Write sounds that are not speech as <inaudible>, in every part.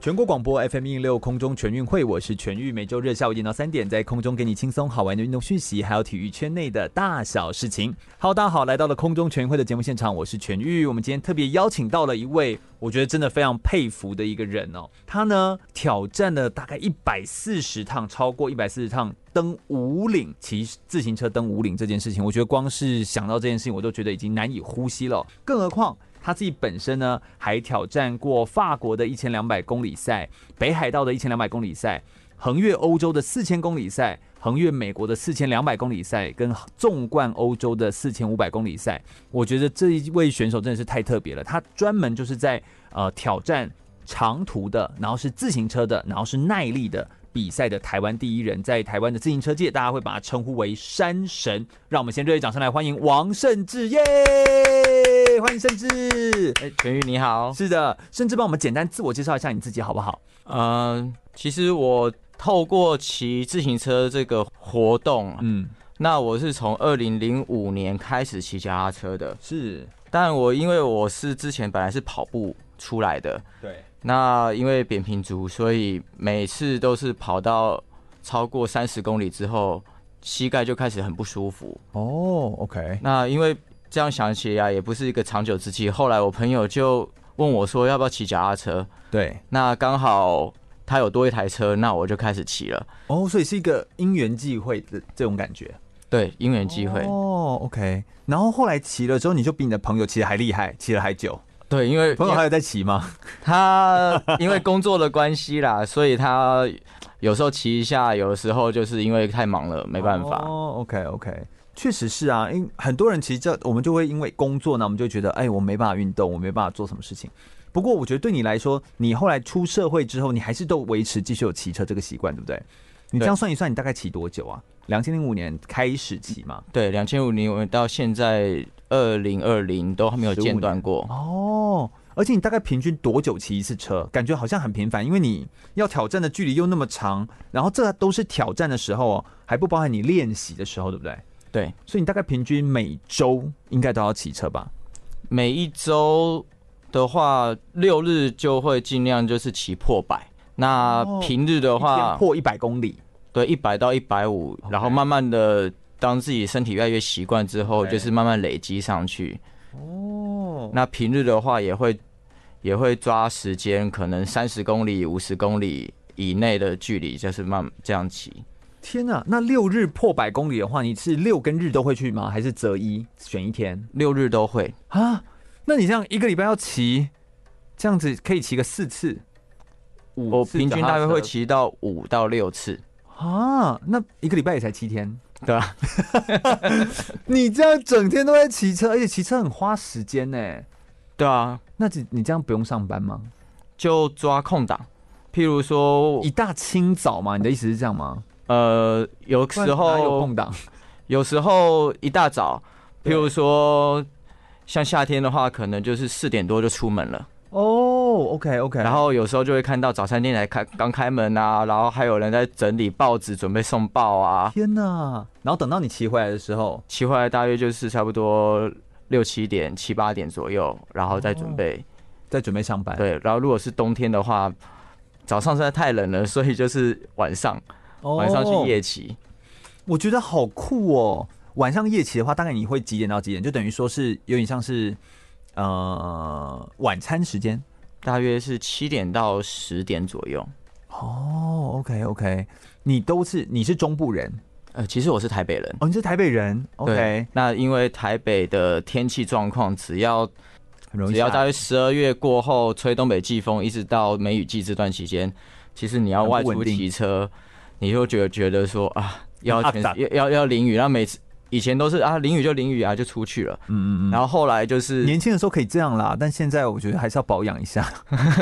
全国广播 FM 一零六空中全运会，我是全玉，每周日下午一点到三点，在空中给你轻松好玩的运动讯息，还有体育圈内的大小事情。好，大家好，来到了空中全运会的节目现场，我是全玉。我们今天特别邀请到了一位，我觉得真的非常佩服的一个人哦。他呢挑战了大概一百四十趟，超过一百四十趟登五岭，骑自行车登五岭这件事情，我觉得光是想到这件事情，我都觉得已经难以呼吸了，更何况。他自己本身呢，还挑战过法国的一千两百公里赛、北海道的一千两百公里赛、横越欧洲的四千公里赛、横越美国的四千两百公里赛，跟纵贯欧洲的四千五百公里赛。我觉得这一位选手真的是太特别了。他专门就是在呃挑战长途的，然后是自行车的，然后是耐力的比赛的台湾第一人，在台湾的自行车界，大家会把他称呼为山神。让我们先热烈掌声来欢迎王胜志耶！欢迎胜志，哎，全宇你好，是的，胜志帮我们简单自我介绍一下你自己好不好？嗯、呃，其实我透过骑自行车这个活动，嗯，那我是从二零零五年开始骑脚踏车的，是，但我因为我是之前本来是跑步出来的，对，那因为扁平足，所以每次都是跑到超过三十公里之后，膝盖就开始很不舒服。哦，OK，那因为。这样想起来也不是一个长久之计。后来我朋友就问我说：“要不要骑脚踏车？”对，那刚好他有多一台车，那我就开始骑了。哦，所以是一个因缘际会的这种感觉。对，因缘际会。哦，OK。然后后来骑了之后，你就比你的朋友骑的还厉害，骑了还久。对，因为朋友还有在骑吗？<laughs> 他因为工作的关系啦，所以他有时候骑一下，有的时候就是因为太忙了，没办法。哦，OK，OK。确实是啊，因很多人其实这我们就会因为工作呢，我们就觉得哎，我没办法运动，我没办法做什么事情。不过我觉得对你来说，你后来出社会之后，你还是都维持继续有骑车这个习惯，对不对？你这样算一算，你大概骑多久啊？两千零五年开始骑嘛？对，两千零五年到现在二零二零都还没有间断过哦。而且你大概平均多久骑一次车？感觉好像很频繁，因为你要挑战的距离又那么长，然后这都是挑战的时候哦，还不包含你练习的时候，对不对？对，所以你大概平均每周应该都要骑车吧？每一周的话，六日就会尽量就是骑破百。那平日的话，破一百公里，对，一百到一百五，然后慢慢的，当自己身体越来越习惯之后，就是慢慢累积上去。哦，那平日的话，也会也会抓时间，可能三十公里、五十公里以内的距离，就是慢这样骑。天呐，那六日破百公里的话，你是六跟日都会去吗？还是择一选一天？六日都会啊？那你这样一个礼拜要骑，这样子可以骑个四次，五次，我平均大约会骑到五到六次啊？那一个礼拜也才七天，对吧？<laughs> 你这样整天都在骑车，而且骑车很花时间呢。对啊，那你这样不用上班吗？就抓空档，譬如说一大清早嘛？你的意思是这样吗？呃，有时候有空档，有时候一大早，譬如说像夏天的话，可能就是四点多就出门了。哦，OK OK。然后有时候就会看到早餐店来开刚开门啊，然后还有人在整理报纸准备送报啊。天哪！然后等到你骑回来的时候，骑回来大约就是差不多六七点、七八点左右，然后再准备，再准备上班。对，然后如果是冬天的话，早上实在太冷了，所以就是晚上。晚上去夜骑，oh, 我觉得好酷哦！晚上夜骑的话，大概你会几点到几点？就等于说是有点像是呃晚餐时间，大约是七点到十点左右。哦、oh,，OK OK，你都是你是中部人？呃，其实我是台北人。哦，你是台北人？OK，那因为台北的天气状况，只要只要大约十二月过后吹东北季风，一直到梅雨季这段期间，其实你要外出骑车。你就觉得觉得说啊，要要要要淋雨，然后每次以前都是啊淋雨就淋雨啊就出去了，嗯嗯嗯，然后后来就是年轻的时候可以这样啦，但现在我觉得还是要保养一下，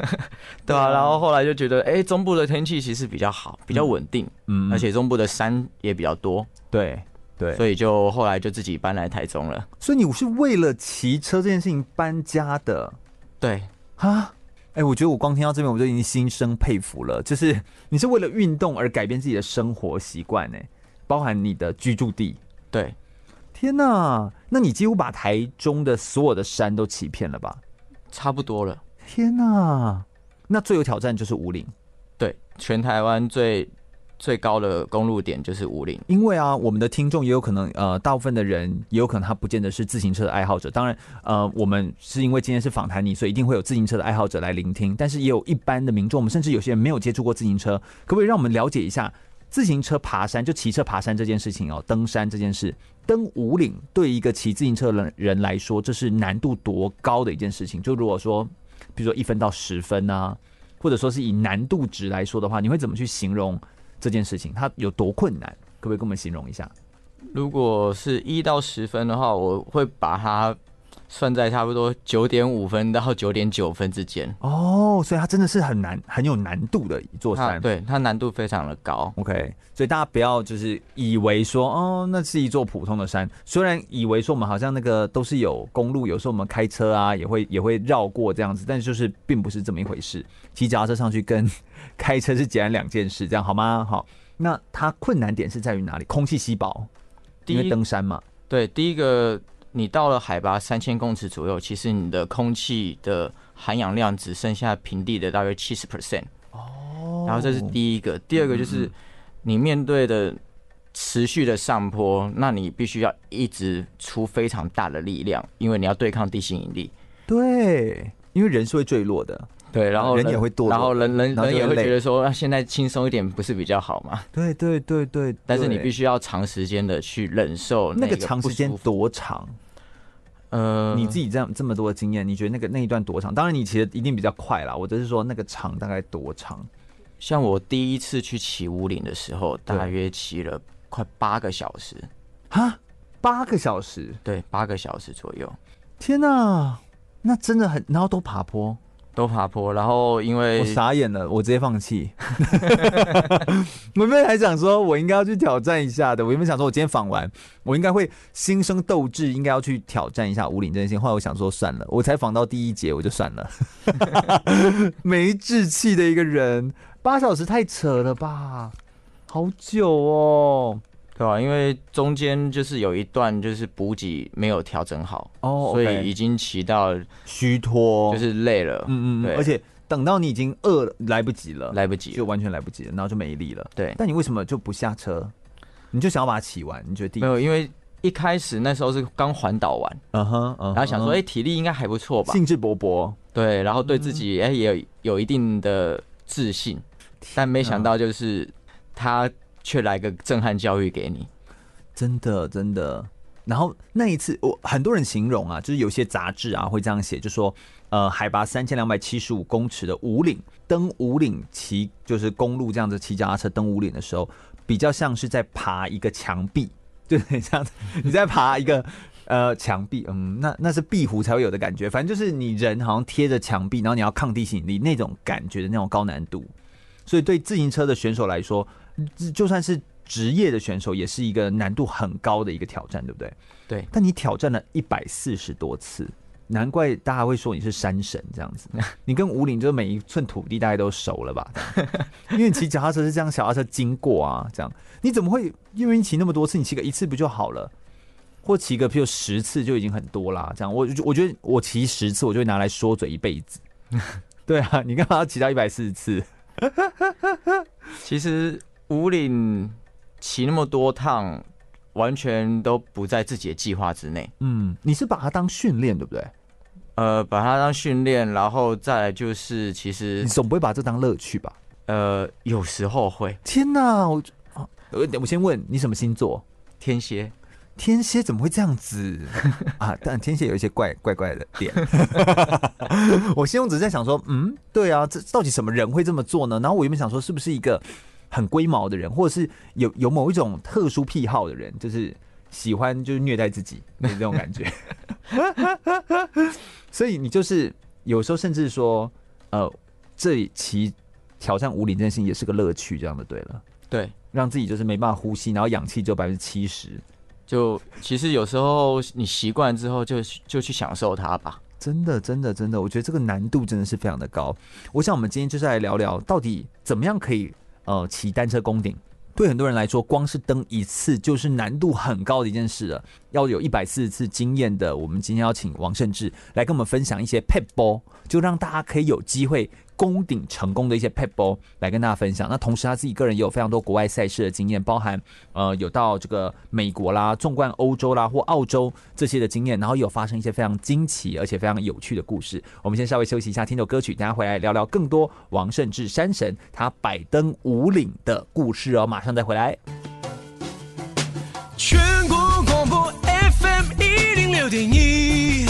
<laughs> 对啊，然后后来就觉得哎、欸，中部的天气其实比较好，比较稳定，嗯，而且中部的山也比较多，对，对，所以就后来就自己搬来台中了。所以你是为了骑车这件事情搬家的？对。啊，哎、欸，我觉得我光听到这边我就已经心生佩服了。就是你是为了运动而改变自己的生活习惯，呢，包含你的居住地。对，天哪，那你几乎把台中的所有的山都骑遍了吧？差不多了。天哪，那最有挑战就是武岭。对，全台湾最。最高的公路点就是武岭，因为啊，我们的听众也有可能，呃，大部分的人也有可能他不见得是自行车的爱好者。当然，呃，我们是因为今天是访谈你，所以一定会有自行车的爱好者来聆听。但是也有一般的民众，我们甚至有些人没有接触过自行车，可不可以让我们了解一下自行车爬山，就骑车爬山这件事情哦，登山这件事，登五岭对一个骑自行车的人来说，这是难度多高的一件事情？就如果说，比如说一分到十分啊，或者说是以难度值来说的话，你会怎么去形容？这件事情它有多困难？可不可以跟我们形容一下？如果是一到十分的话，我会把它算在差不多九点五分到九点九分之间。哦，所以它真的是很难、很有难度的一座山。对，它难度非常的高。OK，所以大家不要就是以为说哦，那是一座普通的山。虽然以为说我们好像那个都是有公路，有时候我们开车啊也会也会绕过这样子，但是就是并不是这么一回事。骑脚踏车上去跟开车是截然两件事，这样好吗？好，那它困难点是在于哪里？空气稀薄，因为登山嘛。对，第一个，你到了海拔三千公尺左右，其实你的空气的含氧量只剩下平地的大约七十 percent。哦。然后这是第一个，第二个就是你面对的持续的上坡，那你必须要一直出非常大的力量，因为你要对抗地心引力。对，因为人是会坠落的。对，然后人也会然后人人人也会觉得说，现在轻松一点不是比较好吗？对对对对，但是你必须要长时间的去忍受那个，那个长时间多长？呃，你自己这样这么多的经验，你觉得那个那一段多长？当然你骑的一定比较快啦，我只是说那个长大概多长？像我第一次去骑五岭的时候，大约骑了快八个小时。哈，八个小时？对，八个小时左右。天哪，那真的很，然后都爬坡。都爬坡，然后因为我傻眼了，我直接放弃。<laughs> 我原本还想说，我应该要去挑战一下的。我原本想说，我今天访完，我应该会心生斗志，应该要去挑战一下五岭真心。后来我想说，算了，我才访到第一节，我就算了。<laughs> 没志气的一个人，八小时太扯了吧，好久哦。对吧？因为中间就是有一段就是补给没有调整好哦，oh. 所以已经骑到虚脱，就是累了。嗯嗯，对。而且等到你已经饿了，来不及了，来不及，就完全来不及了，然后就没力了。对。但你为什么就不下车？你就想要把它骑完？你觉得？没有，因为一开始那时候是刚环岛完，嗯哼，然后想说，哎，体力应该还不错吧？兴致勃勃。对，然后对自己哎也有有一定的自信，但没想到就是他。却来个震撼教育给你，真的真的。然后那一次，我很多人形容啊，就是有些杂志啊会这样写，就说呃，海拔三千两百七十五公尺的五岭，登五岭骑就是公路这样子骑脚踏车登五岭的时候，比较像是在爬一个墙壁，就很像你在爬一个 <laughs> 呃墙壁，嗯，那那是壁虎才会有的感觉。反正就是你人好像贴着墙壁，然后你要抗地心引力那种感觉的那种高难度。所以对自行车的选手来说，就算是职业的选手，也是一个难度很高的一个挑战，对不对？对。但你挑战了一百四十多次，难怪大家会说你是山神这样子。<laughs> 你跟吴岭就每一寸土地大概都熟了吧？<laughs> 因为你骑脚踏车是这样，小踏车经过啊，这样你怎么会因为你骑那么多次，你骑个一次不就好了？或骑个譬如十次就已经很多啦。这样我我觉得我骑十次，我就会拿来说嘴一辈子。<laughs> 对啊，你干嘛要骑到一百四十次？其实。武岭骑那么多趟，完全都不在自己的计划之内。嗯，你是把它当训练，对不对？呃，把它当训练，然后再来就是，其实你总不会把这当乐趣吧？呃，有时候会。天哪！我我先问你什么星座？天蝎。天蝎怎么会这样子 <laughs> 啊？但天蝎有一些怪怪怪的点。<laughs> 我心中只是在想说，嗯，对啊，这到底什么人会这么做呢？然后我原本想说，是不是一个？很龟毛的人，或者是有有某一种特殊癖好的人，就是喜欢就是虐待自己，那这种感觉。<laughs> 所以你就是有时候甚至说，呃，这其挑战无理这件事情也是个乐趣，这样的对了。对，让自己就是没办法呼吸，然后氧气只有百分之七十，就其实有时候你习惯之后就，就就去享受它吧。真的，真的，真的，我觉得这个难度真的是非常的高。我想我们今天就是来聊聊，到底怎么样可以呃骑单车攻顶。对很多人来说，光是登一次就是难度很高的一件事了。要有一百四十次经验的，我们今天要请王胜志来跟我们分享一些配波，就让大家可以有机会。攻顶成功的一些撇步来跟大家分享。那同时他自己个人也有非常多国外赛事的经验，包含呃有到这个美国啦、纵贯欧洲啦或澳洲这些的经验，然后有发生一些非常惊奇而且非常有趣的故事。我们先稍微休息一下，听首歌曲，等下回来聊聊更多王胜志山神他百登五岭的故事哦。马上再回来。全国广播 FM 一零六点一，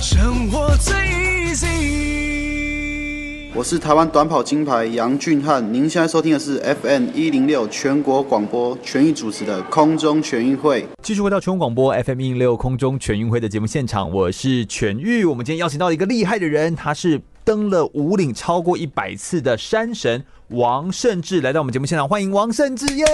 生活最 easy。我是台湾短跑金牌杨俊翰，您现在收听的是 FM 一零六全国广播全域主持的空中全运会。继续回到全国广播 FM 一零六空中全运会的节目现场，我是全域。我们今天邀请到一个厉害的人，他是登了五岭超过一百次的山神。王胜志来到我们节目现场，欢迎王胜志耶！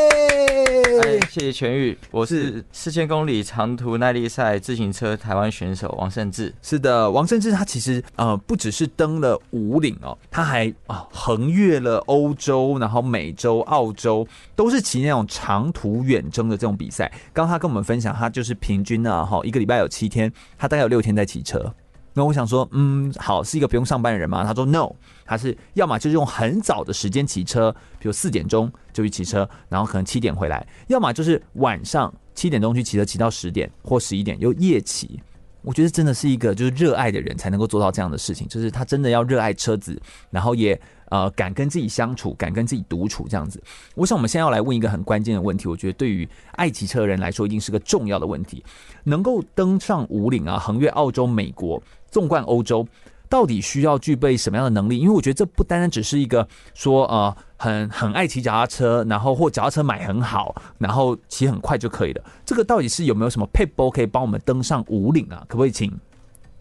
哎，谢谢全宇，我是四千公里长途耐力赛自行车台湾选手王胜志。是的，王胜志他其实呃不只是登了五岭哦，他还啊横越了欧洲，然后美洲、澳洲，都是骑那种长途远征的这种比赛。刚刚他跟我们分享，他就是平均呢哈一个礼拜有七天，他大概有六天在骑车。那我想说，嗯，好，是一个不用上班的人吗？他说，no，他是要么就是用很早的时间骑车，比如四点钟就去骑车，然后可能七点回来；要么就是晚上七点钟去骑车，骑到十点或十一点又夜骑。我觉得真的是一个就是热爱的人才能够做到这样的事情，就是他真的要热爱车子，然后也呃敢跟自己相处，敢跟自己独处这样子。我想我们现在要来问一个很关键的问题，我觉得对于爱骑车的人来说，一定是个重要的问题：能够登上五岭啊，横越澳洲、美国。纵贯欧洲，到底需要具备什么样的能力？因为我觉得这不单单只是一个说呃很很爱骑脚踏车，然后或脚踏车买很好，然后骑很快就可以了。这个到底是有没有什么撇步可以帮我们登上五岭啊？可不可以请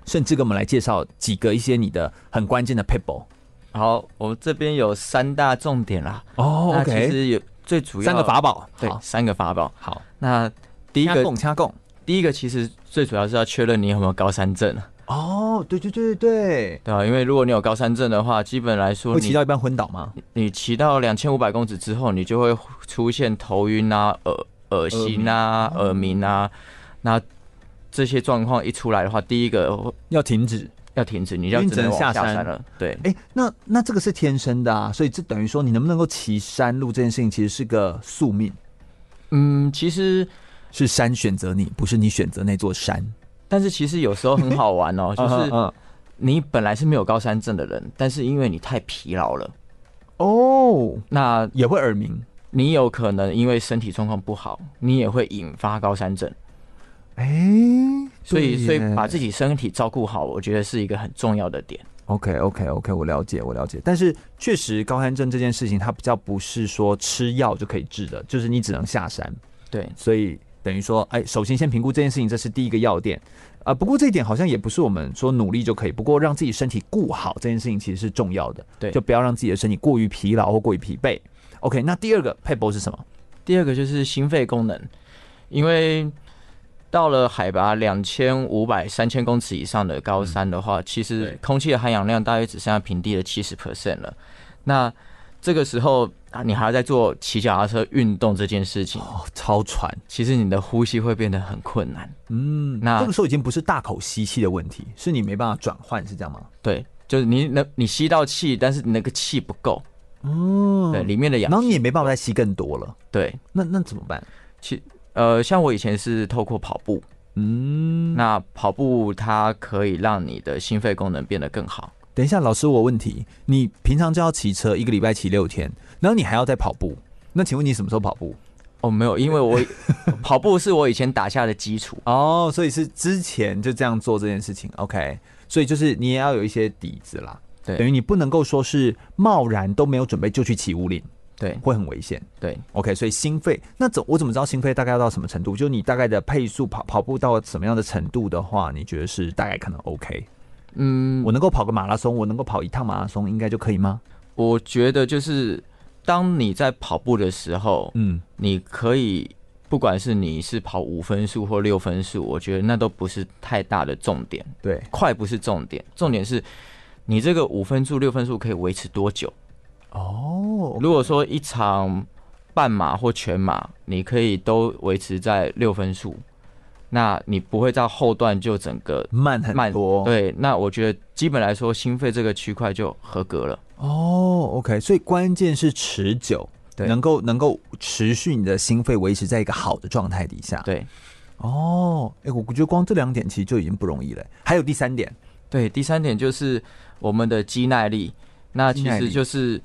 甚至给我们来介绍几个一些你的很关键的撇步？好，我们这边有三大重点啦。哦，OK，其实有最主要三个法宝，对，三个法宝。好，那第一个，第一个其实最主要是要确认你有没有高山症。哦，对对对对对啊！因为如果你有高山症的话，基本来说会骑到一半昏倒吗？你骑到两千五百公尺之后，你就会出现头晕啊、耳恶心啊、耳鸣啊。那这些状况一出来的话，第一个要停止，要停止，你要只能下山了。对，哎，那那这个是天生的啊，所以这等于说你能不能够骑山路这件事情，其实是个宿命。嗯，其实是山选择你，不是你选择那座山。但是其实有时候很好玩哦，<laughs> 就是你本来是没有高山症的人，但是因为你太疲劳了，哦，那也会耳鸣。你有可能因为身体状况不好，你也会引发高山症。哎，所以所以把自己身体照顾好，我觉得是一个很重要的点。OK OK OK，我了解我了解。但是确实高山症这件事情，它比较不是说吃药就可以治的，就是你只能下山。对，所以。等于说，哎，首先先评估这件事情，这是第一个要点啊、呃。不过这一点好像也不是我们说努力就可以。不过让自己身体顾好这件事情其实是重要的，对，就不要让自己的身体过于疲劳或过于疲惫。OK，那第二个撇步是什么？第二个就是心肺功能，因为到了海拔两千五百、三千公尺以上的高山的话，嗯、其实空气的含氧量大约只剩下平地的七十 percent 了。那这个时候啊，你还要在做骑脚踏车运动这件事情哦，超喘，其实你的呼吸会变得很困难。嗯，那这个时候已经不是大口吸气的问题，是你没办法转换，是这样吗？对，就是你那，你吸到气，但是你那个气不够。哦，对，里面的氧，然后你也没办法再吸更多了。对，那那怎么办？其呃，像我以前是透过跑步，嗯，那跑步它可以让你的心肺功能变得更好。等一下，老师，我问题，你平常就要骑车，一个礼拜骑六天，然后你还要再跑步，那请问你什么时候跑步？哦，没有，因为我 <laughs> 跑步是我以前打下的基础哦，所以是之前就这样做这件事情。OK，所以就是你也要有一些底子啦，对，等于你不能够说是贸然都没有准备就去骑五岭，对，会很危险。对，OK，所以心肺那怎我怎么知道心肺大概要到什么程度？就你大概的配速跑跑步到什么样的程度的话，你觉得是大概可能 OK？嗯，我能够跑个马拉松，我能够跑一趟马拉松，应该就可以吗？我觉得就是当你在跑步的时候，嗯，你可以不管是你是跑五分数或六分数，我觉得那都不是太大的重点。对，快不是重点，重点是你这个五分数、六分数可以维持多久？哦，如果说一场半马或全马，你可以都维持在六分速，那你不会到后段就整个慢很多。对，那我觉得基本来说，心肺这个区块就合格了。哦，OK，所以关键是持久。对，能够能够持续你的心肺维持在一个好的状态底下。对，哦，哎，我觉得光这两点其实就已经不容易了。还有第三点，对，第三点就是我们的肌耐力。那其实就是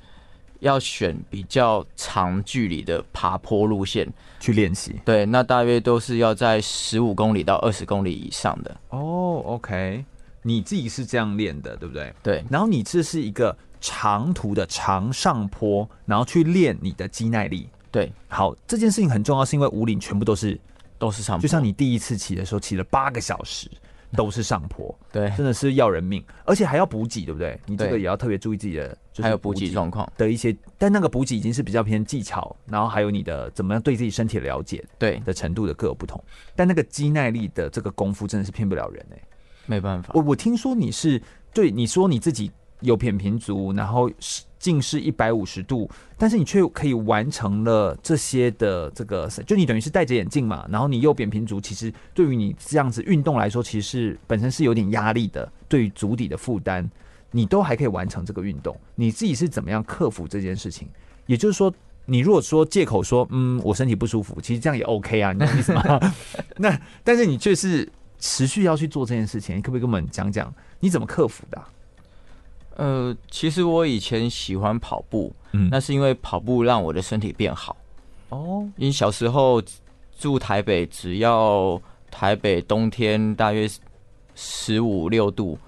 要选比较长距离的爬坡路线去练习。对，那大约都是要在十五公里到二十公里以上的。哦，OK，你自己是这样练的，对不对？对。然后你这是一个。长途的长上坡，然后去练你的肌耐力。对，好，这件事情很重要，是因为五岭全部都是都是上坡，就像你第一次骑的时候，骑了八个小时都是上坡，<laughs> 对，真的是要人命，而且还要补给，对不对？你这个也要特别注意自己的，还有补给状况的一些，但那个补给已经是比较偏技巧，然后还有你的怎么样对自己身体的了解，对的程度的各有不同。但那个肌耐力的这个功夫真的是骗不了人哎、欸，没办法。我我听说你是对你说你自己有扁平足，然后是。近视一百五十度，但是你却可以完成了这些的这个，就你等于是戴着眼镜嘛，然后你右扁平足，其实对于你这样子运动来说，其实是本身是有点压力的，对于足底的负担，你都还可以完成这个运动，你自己是怎么样克服这件事情？也就是说，你如果说借口说，嗯，我身体不舒服，其实这样也 OK 啊，你懂意思吗？<laughs> 那但是你却是持续要去做这件事情，你可不可以跟我们讲讲你怎么克服的啊？呃，其实我以前喜欢跑步，嗯，那是因为跑步让我的身体变好。哦，因为小时候住台北，只要台北冬天大约十五六度，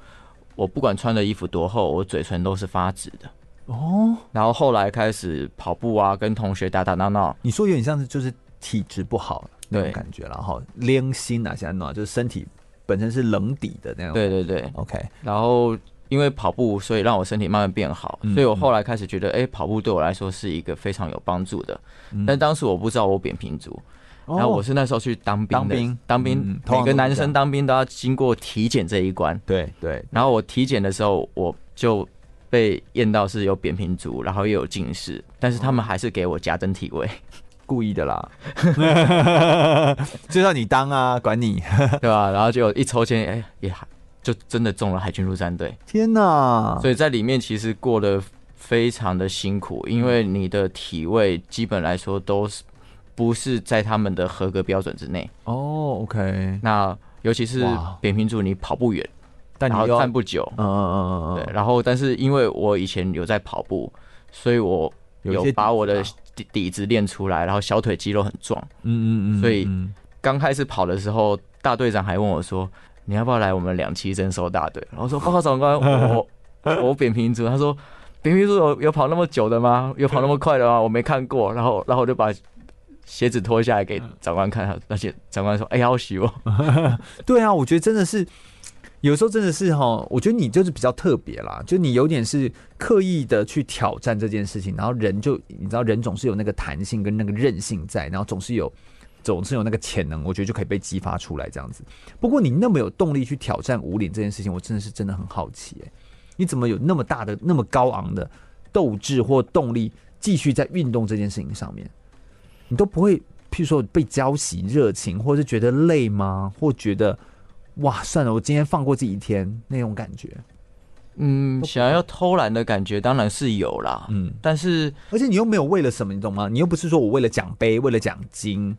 我不管穿的衣服多厚，我嘴唇都是发紫的。哦，然后后来开始跑步啊，跟同学打打闹闹。你说有点像是就是体质不好那种感觉，然后凉心啊，现在暖，就是身体本身是冷底的那种。对对对，OK，然后。因为跑步，所以让我身体慢慢变好，所以我后来开始觉得，哎、欸，跑步对我来说是一个非常有帮助的。但当时我不知道我扁平足，然后我是那时候去当兵的，当兵，每个男生当兵都要经过体检这一关。对对。然后我体检的时候，我就被验到是有扁平足，然后又有近视，但是他们还是给我加增体位，<laughs> 故意的啦，<laughs> 就让你当啊，管你，<laughs> 对吧？然后就一抽签，哎，也还。就真的中了海军陆战队，天哪！所以在里面其实过得非常的辛苦，因为你的体位基本来说都是不是在他们的合格标准之内。哦，OK。那尤其是扁平足，你跑不远，但你要站不久。嗯嗯嗯嗯嗯。对，然后但是因为我以前有在跑步，所以我有把我的底底子练出来，然后小腿肌肉很壮。嗯嗯嗯。所以刚开始跑的时候，大队长还问我说。你要不要来我们两期征收大队？然后说报告长官，我 <laughs> 我扁平足。他说扁平足有有跑那么久的吗？有跑那么快的吗？我没看过。然后然后我就把鞋子脱下来给长官看，<laughs> 那些长官说：“哎呀，好喜哦。<laughs> ”对啊，我觉得真的是有时候真的是哈，我觉得你就是比较特别啦，就你有点是刻意的去挑战这件事情，然后人就你知道人总是有那个弹性跟那个韧性在，然后总是有。总是有那个潜能，我觉得就可以被激发出来这样子。不过你那么有动力去挑战武岭这件事情，我真的是真的很好奇哎，你怎么有那么大的、那么高昂的斗志或动力，继续在运动这件事情上面？你都不会，譬如说被浇熄热情，或是觉得累吗？或觉得哇，算了，我今天放过这一天那种感觉？嗯，想要偷懒的感觉当然是有啦。嗯，但是而且你又没有为了什么，你懂吗？你又不是说我为了奖杯，为了奖金。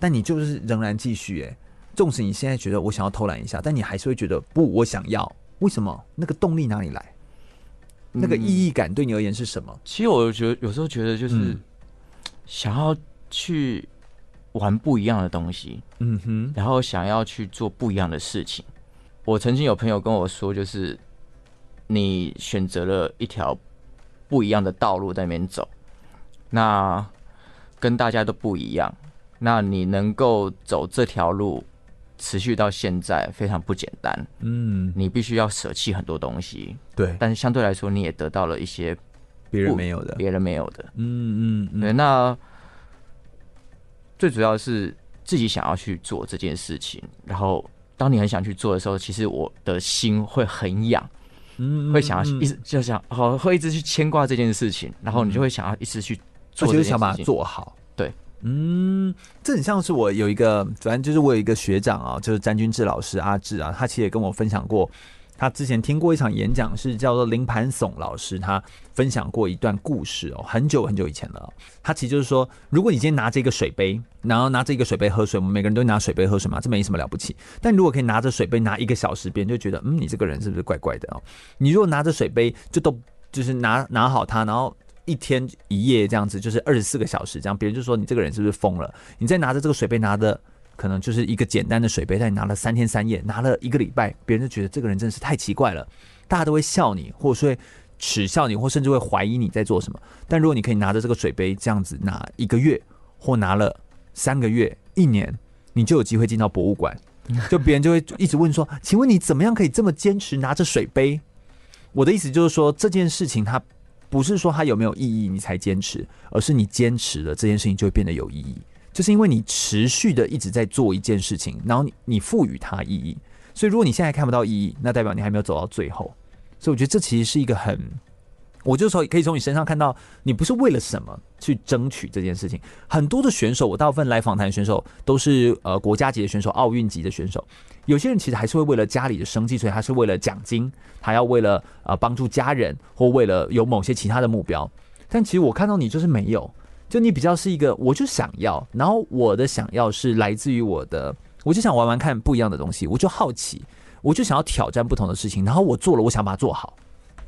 但你就是仍然继续哎，纵使你现在觉得我想要偷懒一下，但你还是会觉得不，我想要。为什么？那个动力哪里来？那个意义感对你而言是什么？嗯，其实我觉得有时候觉得就是想要去玩不一样的东西，嗯哼，然后想要去做不一样的事情。我曾经有朋友跟我说，就是你选择了一条不一样的道路在那边走，那跟大家都不一样。那你能够走这条路持续到现在非常不简单，嗯，你必须要舍弃很多东西，对，但是相对来说你也得到了一些别人没有的，别人没有的，嗯嗯，对，那最主要是自己想要去做这件事情，然后当你很想去做的时候，其实我的心会很痒，嗯，会想要一直就想好，会一直去牵挂这件事情，然后你就会想要一直去做，就是想把它做好。对，嗯，这很像是我有一个，反正就是我有一个学长啊，就是詹君志老师阿志啊，他其实也跟我分享过。他之前听过一场演讲，是叫做林盘耸老师，他分享过一段故事哦，很久很久以前了。他其实就是说，如果你今天拿着一个水杯，然后拿着一个水杯喝水，我们每个人都拿水杯喝水嘛，这没什么了不起。但如果可以拿着水杯拿一个小时，别人就觉得，嗯，你这个人是不是怪怪的哦？你如果拿着水杯就都就是拿拿好它，然后一天一夜这样子，就是二十四个小时这样，别人就说你这个人是不是疯了？你再拿着这个水杯拿着。可能就是一个简单的水杯，但你拿了三天三夜，拿了一个礼拜，别人就觉得这个人真的是太奇怪了，大家都会笑你，或者说会耻笑你，或甚至会怀疑你在做什么。但如果你可以拿着这个水杯这样子拿一个月，或拿了三个月、一年，你就有机会进到博物馆，<laughs> 就别人就会一直问说：“请问你怎么样可以这么坚持拿着水杯？”我的意思就是说，这件事情它不是说它有没有意义你才坚持，而是你坚持了这件事情就会变得有意义。就是因为你持续的一直在做一件事情，然后你你赋予它意义，所以如果你现在看不到意义，那代表你还没有走到最后。所以我觉得这其实是一个很，我就说可以从你身上看到，你不是为了什么去争取这件事情。很多的选手，我大部分来访谈选手都是呃国家级的选手、奥运级的选手。有些人其实还是会为了家里的生计，所以他是为了奖金，他要为了呃帮助家人，或为了有某些其他的目标。但其实我看到你就是没有。就你比较是一个，我就想要，然后我的想要是来自于我的，我就想玩玩看不一样的东西，我就好奇，我就想要挑战不同的事情，然后我做了，我想把它做好，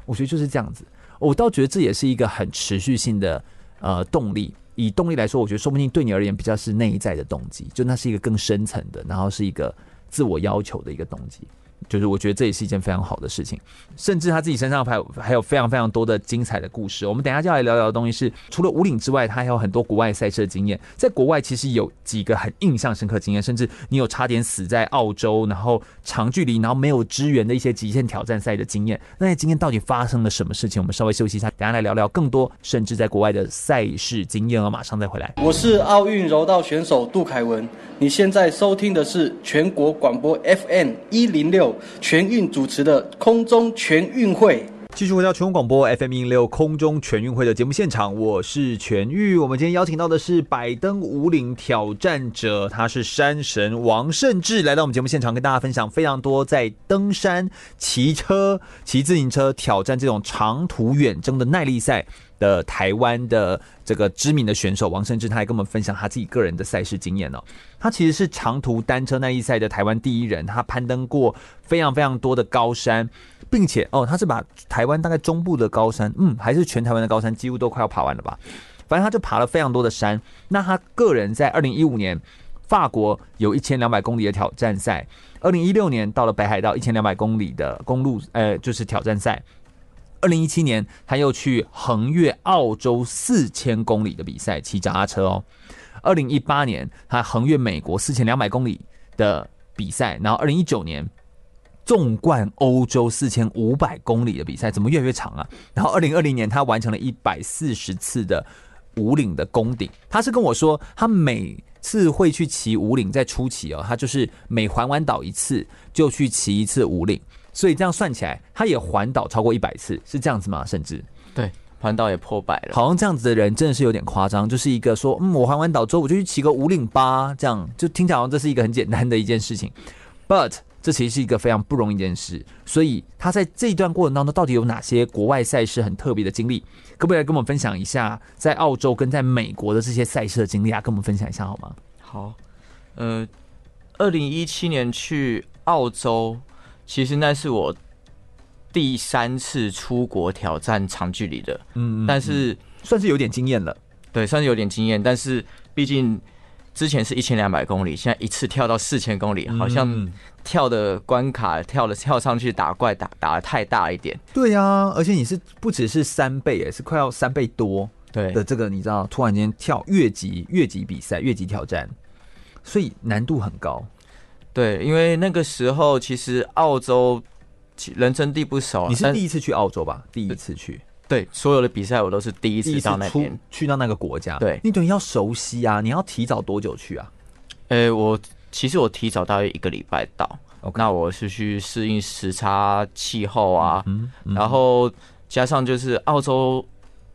我觉得就是这样子。我倒觉得这也是一个很持续性的呃动力。以动力来说，我觉得说不定对你而言比较是内在的动机，就那是一个更深层的，然后是一个自我要求的一个动机。就是我觉得这也是一件非常好的事情，甚至他自己身上还有还有非常非常多的精彩的故事。我们等一下就要来聊聊的东西是，除了五岭之外，他还有很多国外赛车经验。在国外其实有几个很印象深刻经验，甚至你有差点死在澳洲，然后长距离然后没有支援的一些极限挑战赛的经验。那些经验到底发生了什么事情？我们稍微休息一下，等下来聊聊更多，甚至在国外的赛事经验哦。马上再回来。我是奥运柔道选手杜凯文，你现在收听的是全国广播 FM 一零六。全运主持的空中全运会，继续回到全国广播 FM 一六空中全运会的节目现场，我是全玉。我们今天邀请到的是百登五岭挑战者，他是山神王胜志，来到我们节目现场，跟大家分享非常多在登山、骑车、骑自行车挑战这种长途远征的耐力赛。的台湾的这个知名的选手王胜志，他还跟我们分享他自己个人的赛事经验哦。他其实是长途单车耐力赛的台湾第一人，他攀登过非常非常多的高山，并且哦，他是把台湾大概中部的高山，嗯，还是全台湾的高山，几乎都快要爬完了吧。反正他就爬了非常多的山。那他个人在二零一五年法国有一千两百公里的挑战赛，二零一六年到了北海道一千两百公里的公路，呃，就是挑战赛。二零一七年，他又去横越澳洲四千公里的比赛，骑脚踏车哦。二零一八年，他横越美国四千两百公里的比赛，然后二零一九年，纵贯欧洲四千五百公里的比赛，怎么越来越长啊？然后二零二零年，他完成了一百四十次的武岭的攻顶。他是跟我说，他每次会去骑武岭，在初期哦，他就是每环完岛一次，就去骑一次武岭。所以这样算起来，他也环岛超过一百次，是这样子吗？甚至对，环岛也破百了。好像这样子的人真的是有点夸张，就是一个说，嗯，我环完岛之后，我就去骑个五岭八，这样就听起来好像这是一个很简单的一件事情。But 这其实是一个非常不容易的一件事。所以他在这一段过程当中，到底有哪些国外赛事很特别的经历？可不可以来跟我们分享一下，在澳洲跟在美国的这些赛事的经历啊？跟我们分享一下好吗？好，呃，二零一七年去澳洲。其实那是我第三次出国挑战长距离的，嗯，嗯，但是算是有点经验了，对，算是有点经验。但是毕竟之前是一千两百公里，现在一次跳到四千公里，好像跳的关卡跳了跳上去打怪打打的太大一点。对呀，而且你是不只是三倍，也，是快要三倍多，对的这个你知道，突然间跳越级越级比赛越级挑战，所以难度很高。对，因为那个时候其实澳洲人生地不熟。你是第一次去澳洲吧？第一次去。对，所有的比赛我都是第一次到那边，去到那个国家。对，你等于要熟悉啊！你要提早多久去啊？呃、欸，我其实我提早大约一个礼拜到，okay. 那我是去适应时差、气候啊，嗯嗯、然后加上就是澳洲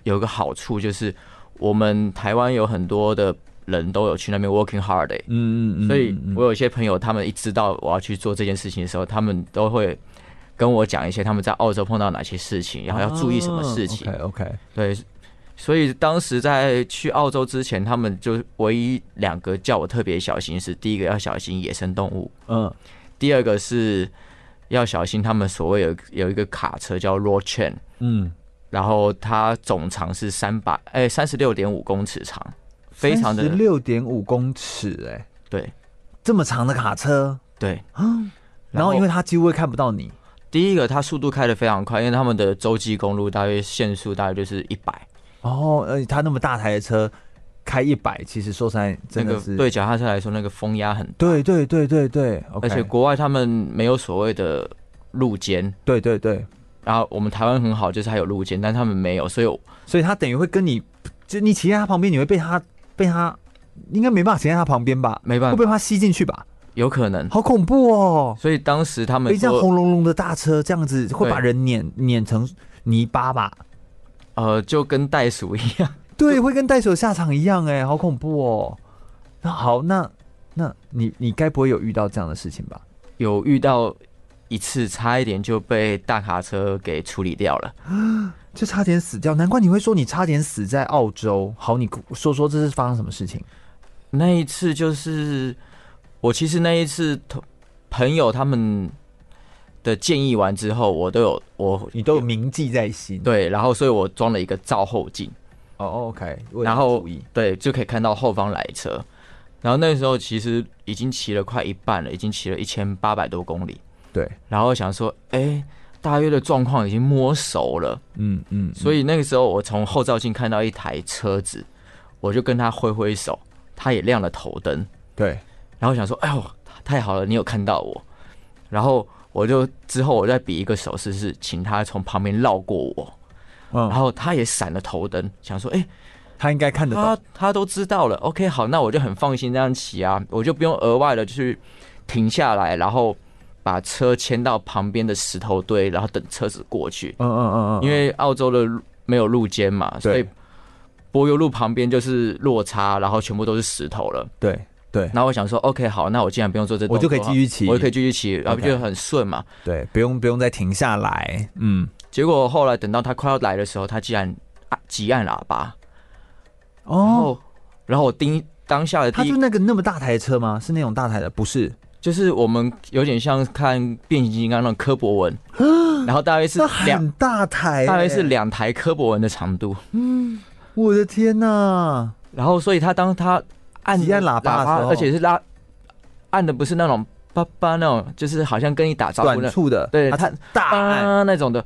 有个好处就是我们台湾有很多的人都有去那边 working holiday，嗯嗯嗯，所以我有些朋友他们一知道我要去做这件事情的时候，他们都会跟我讲一些他们在澳洲碰到哪些事情，然后要注意什么事情。哦、OK OK，对。所以当时在去澳洲之前，他们就唯一两个叫我特别小心是：第一个要小心野生动物，嗯；第二个是要小心他们所谓有有一个卡车叫 road train，嗯，然后它总长是三百哎三十六点五公尺长，非常的六点五公尺哎、欸，对，这么长的卡车，对，然后因为它几乎会看不到你，第一个它速度开的非常快，因为他们的洲际公路大约限速大约就是一百。哦，而且他那么大台的车开一百，其实说实在真的是、那个、对脚踏车来说，那个风压很大。对对对对对，okay、而且国外他们没有所谓的路肩。对对对，然后我们台湾很好，就是还有路肩，但他们没有，所以所以他等于会跟你，就你骑在他旁边，你会被他被他应该没办法骑在他旁边吧？没办法，会被他吸进去吧？有可能，好恐怖哦！所以当时他们这样轰隆隆的大车这样子会把人碾碾成泥巴吧？呃，就跟袋鼠一样，对，会跟袋鼠下场一样，哎，好恐怖哦。那好，那那你你该不会有遇到这样的事情吧？有遇到一次，差一点就被大卡车给处理掉了，<gasps> 就差点死掉。难怪你会说你差点死在澳洲。好，你说说这是发生什么事情？那一次就是我其实那一次朋友他们。的建议完之后，我都有我你都有铭记在心。对，然后所以我装了一个照后镜。哦、oh,，OK。然后对，就可以看到后方来车。然后那时候其实已经骑了快一半了，已经骑了一千八百多公里。对。然后想说，哎、欸，大约的状况已经摸熟了。嗯嗯。所以那个时候我从后照镜看到一台车子，我就跟他挥挥手，他也亮了头灯。对。然后想说，哎呦，太好了，你有看到我。然后。我就之后我再比一个手势，是请他从旁边绕过我，嗯，然后他也闪了头灯，想说，哎、欸，他应该看得到，他他都知道了，OK，好，那我就很放心这样骑啊，我就不用额外的去停下来，然后把车牵到旁边的石头堆，然后等车子过去，嗯嗯嗯嗯，因为澳洲的没有路肩嘛，所以柏油路旁边就是落差，然后全部都是石头了，对。对，然后我想说，OK，好，那我既然不用做这，我就可以继续骑，我就可以继续骑，然后就很顺嘛。对，不用不用再停下来。嗯，结果后来等到他快要来的时候，他竟然按急按喇叭。哦，然后，我盯当下的，他就那个那么大台车吗？是那种大台的？不是，就是我们有点像看变形金刚那种柯博文，<gasps> 然后大约是两大台，大约是两台柯博文的长度。嗯，我的天哪！然后，所以他当他。按按喇叭，而且是拉按的不是那种叭叭那种，就是好像跟你打招呼的，对，他大按那种的，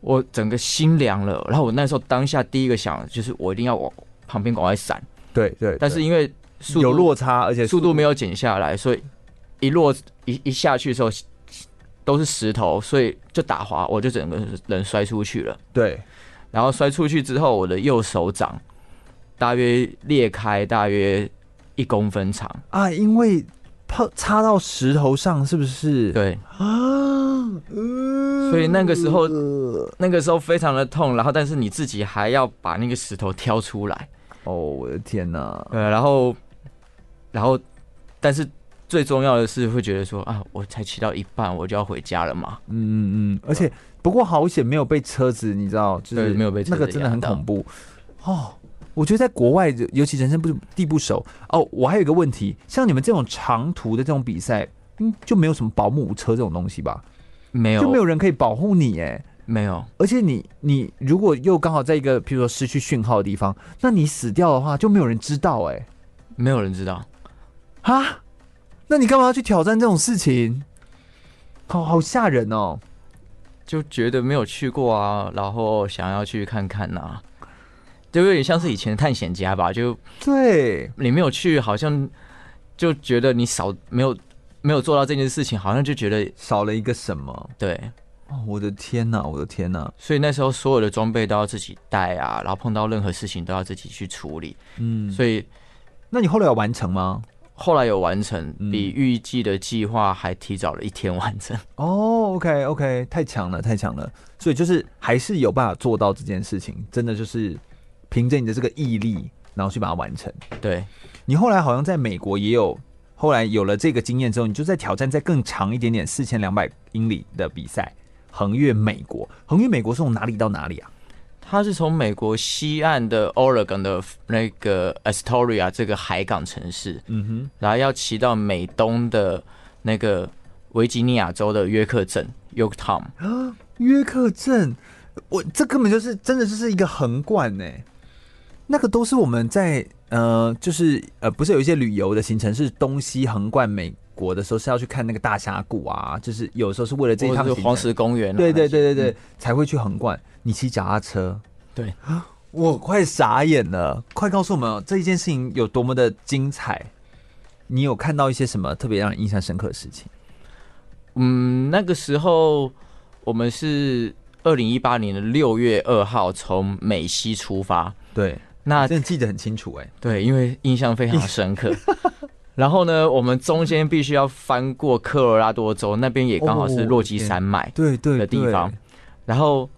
我整个心凉了。然后我那时候当下第一个想就是我一定要往旁边赶快闪，对对。但是因为速度有落差，而且速度没有减下来，所以一落一一下去的时候都是石头，所以就打滑，我就整个人摔出去了。对，然后摔出去之后，我的右手掌大约裂开，大约。一公分长啊！因为碰插到石头上，是不是？对啊，所以那个时候，那个时候非常的痛。然后，但是你自己还要把那个石头挑出来。哦，我的天哪！对，然后，然后，但是最重要的是会觉得说啊，我才骑到一半，我就要回家了嘛。嗯嗯嗯。而且，不过好险没有被车子，你知道，就是没有被车子，那个真的很恐怖哦。我觉得在国外，尤其人生不地不熟哦。我还有一个问题，像你们这种长途的这种比赛，嗯，就没有什么保姆车这种东西吧？没有，就没有人可以保护你哎，没有。而且你你如果又刚好在一个譬如说失去讯号的地方，那你死掉的话，就没有人知道哎，没有人知道啊？那你干嘛要去挑战这种事情？好好吓人哦！就觉得没有去过啊，然后想要去看看呐、啊。就有点像是以前的探险家吧，就对你没有去，好像就觉得你少没有没有做到这件事情，好像就觉得少了一个什么。对，哦，我的天哪，我的天哪！所以那时候所有的装备都要自己带啊，然后碰到任何事情都要自己去处理。嗯，所以那你后来有完成吗？后来有完成，比预计的计划还提早了一天完成。哦，OK OK，太强了，太强了。所以就是还是有办法做到这件事情，真的就是凭着你的这个毅力，然后去把它完成。对，你后来好像在美国也有，后来有了这个经验之后，你就在挑战再更长一点点四千两百英里的比赛，横越美国。横越美国是从哪里到哪里啊？他是从美国西岸的 Oregon 的那个 Astoria 这个海港城市，嗯哼，然后要骑到美东的那个维吉尼亚州的约克镇 Yorktown 啊，<gasps> 约克镇，我这根本就是真的就是一个横贯呢。那个都是我们在呃，就是呃，不是有一些旅游的行程是东西横贯美国的时候是要去看那个大峡谷啊，就是有时候是为了这一趟黄石公园，对对对对对，才会去横贯。你骑脚踏车，对，我快傻眼了！快告诉我们，这一件事情有多么的精彩？你有看到一些什么特别让人印象深刻的事情？嗯，那个时候我们是二零一八年的六月二号从美西出发，对，那真的记得很清楚哎、欸，对，因为印象非常深刻。<laughs> 然后呢，我们中间必须要翻过科罗拉多州，那边也刚好是落基山脉，对对的地方，然后。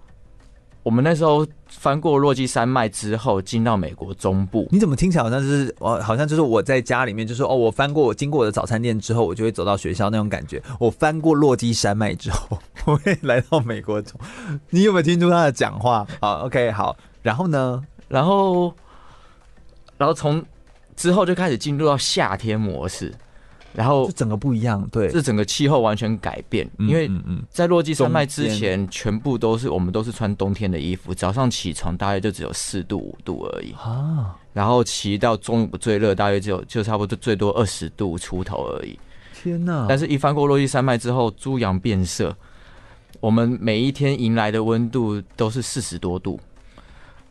我们那时候翻过落基山脉之后，进到美国中部。你怎么听起来好像就是我，好像就是我在家里面，就是哦，我翻过我经过我的早餐店之后，我就会走到学校那种感觉。我翻过落基山脉之后，我会来到美国中。你有没有听出他的讲话？好，OK，好。然后呢？然后，然后从之后就开始进入到夏天模式。然后这整个不一样，对，这整个气候完全改变，因为在落基山脉之前，全部都是我们都是穿冬天的衣服，早上起床大约就只有四度五度而已啊，然后骑到中午最热，大约只有就差不多最多二十度出头而已。天哪！但是一翻过落基山脉之后，猪羊变色，我们每一天迎来的温度都是四十多度，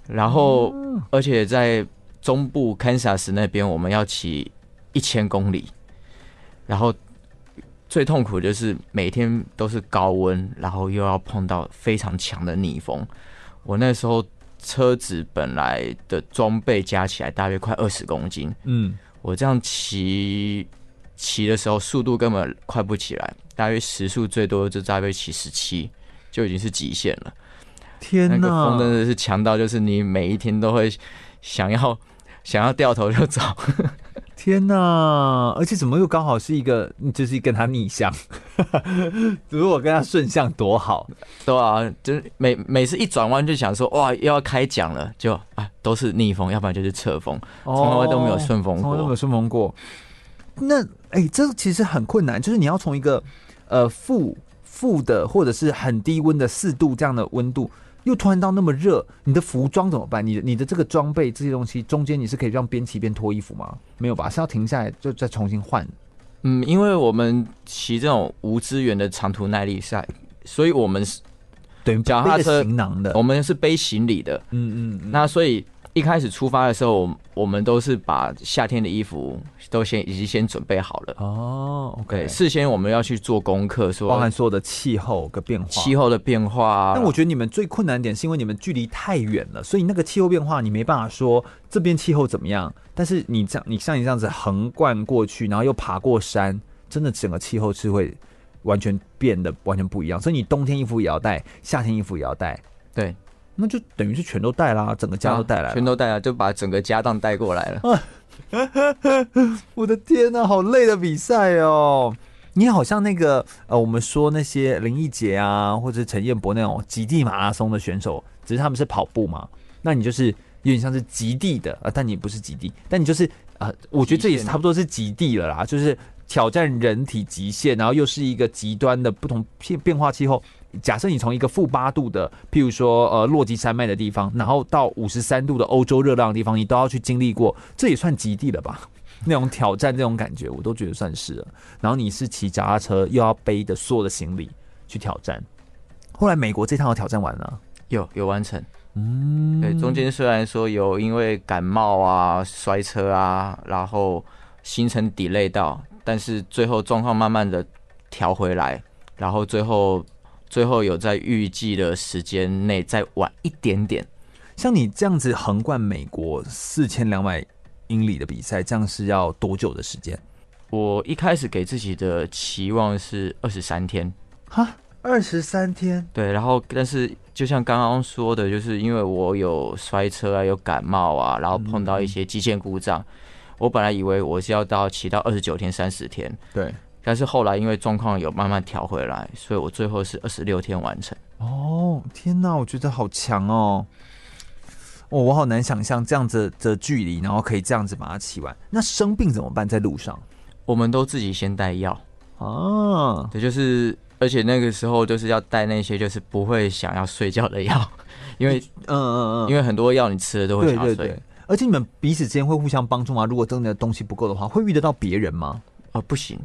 然后而且在中部堪萨斯那边，我们要骑一千公里。然后最痛苦的就是每天都是高温，然后又要碰到非常强的逆风。我那时候车子本来的装备加起来大约快二十公斤，嗯，我这样骑骑的时候速度根本快不起来，大约时速最多就大约骑十七，就已经是极限了。天哪，那个风真的是强到就是你每一天都会想要想要掉头就走。天呐！而且怎么又刚好是一个，就是跟他逆向。<laughs> 如果跟他顺向多好，对啊，就是每每次一转弯就想说，哇，又要开奖了，就啊都是逆风，要不然就是侧风，从来都没有顺风过，从来都没有顺风过。那哎、欸，这其实很困难，就是你要从一个呃负负的或者是很低温的四度这样的温度。又突然到那么热，你的服装怎么办？你的你的这个装备这些东西中间你是可以让边骑边脱衣服吗？没有吧？是要停下来就再重新换。嗯，因为我们骑这种无资源的长途耐力赛，所以我们是对脚踏车行囊的，我们是背行李的。嗯嗯，嗯，那所以。一开始出发的时候，我们都是把夏天的衣服都先已经先准备好了哦。OK，事先我们要去做功课，说包含所有的气候的变化，气候的变化。但我觉得你们最困难点是因为你们距离太远了，所以那个气候变化你没办法说这边气候怎么样。但是你这样，你像你这样子横贯过去，然后又爬过山，真的整个气候是会完全变得完全不一样。所以你冬天衣服也要带，夏天衣服也要带。对。那就等于是全都带啦，整个家都带来了，啊，全都带了，就把整个家当带过来了。啊、<laughs> 我的天哪，好累的比赛哦！你好像那个呃，我们说那些林义杰啊，或者是陈彦博那种极地马拉松的选手，只是他们是跑步嘛，那你就是有点像是极地的啊，但你不是极地，但你就是啊、呃，我觉得这也是差不多是极地了啦，就是挑战人体极限，然后又是一个极端的不同变变化气候。假设你从一个负八度的，譬如说呃落基山脉的地方，然后到五十三度的欧洲热浪的地方，你都要去经历过，这也算极地了吧？<laughs> 那种挑战，这种感觉，我都觉得算是了。然后你是骑脚踏车，又要背着所有的行李去挑战。后来美国这趟有挑战完了，有有完成。嗯，对，中间虽然说有因为感冒啊、摔车啊，然后行程 delay 到，但是最后状况慢慢的调回来，然后最后。最后有在预计的时间内再晚一点点。像你这样子横贯美国四千两百英里的比赛，这样是要多久的时间？我一开始给自己的期望是二十三天，哈，二十三天，对，然后但是就像刚刚说的，就是因为我有摔车啊，有感冒啊，然后碰到一些机械故障，嗯、我本来以为我是要到骑到二十九天、三十天，对，但是后来因为状况有慢慢调回来，所以我最后是二十六天完成。哦，天哪，我觉得好强哦。哦，我好难想象这样子的距离，然后可以这样子把它骑完。那生病怎么办？在路上，我们都自己先带药啊。对，就是，而且那个时候就是要带那些就是不会想要睡觉的药，<laughs> 因为，嗯嗯嗯，因为很多药你吃了都会想要睡。而且你们彼此之间会互相帮助吗？如果真的东西不够的话，会遇得到别人吗？啊，不行，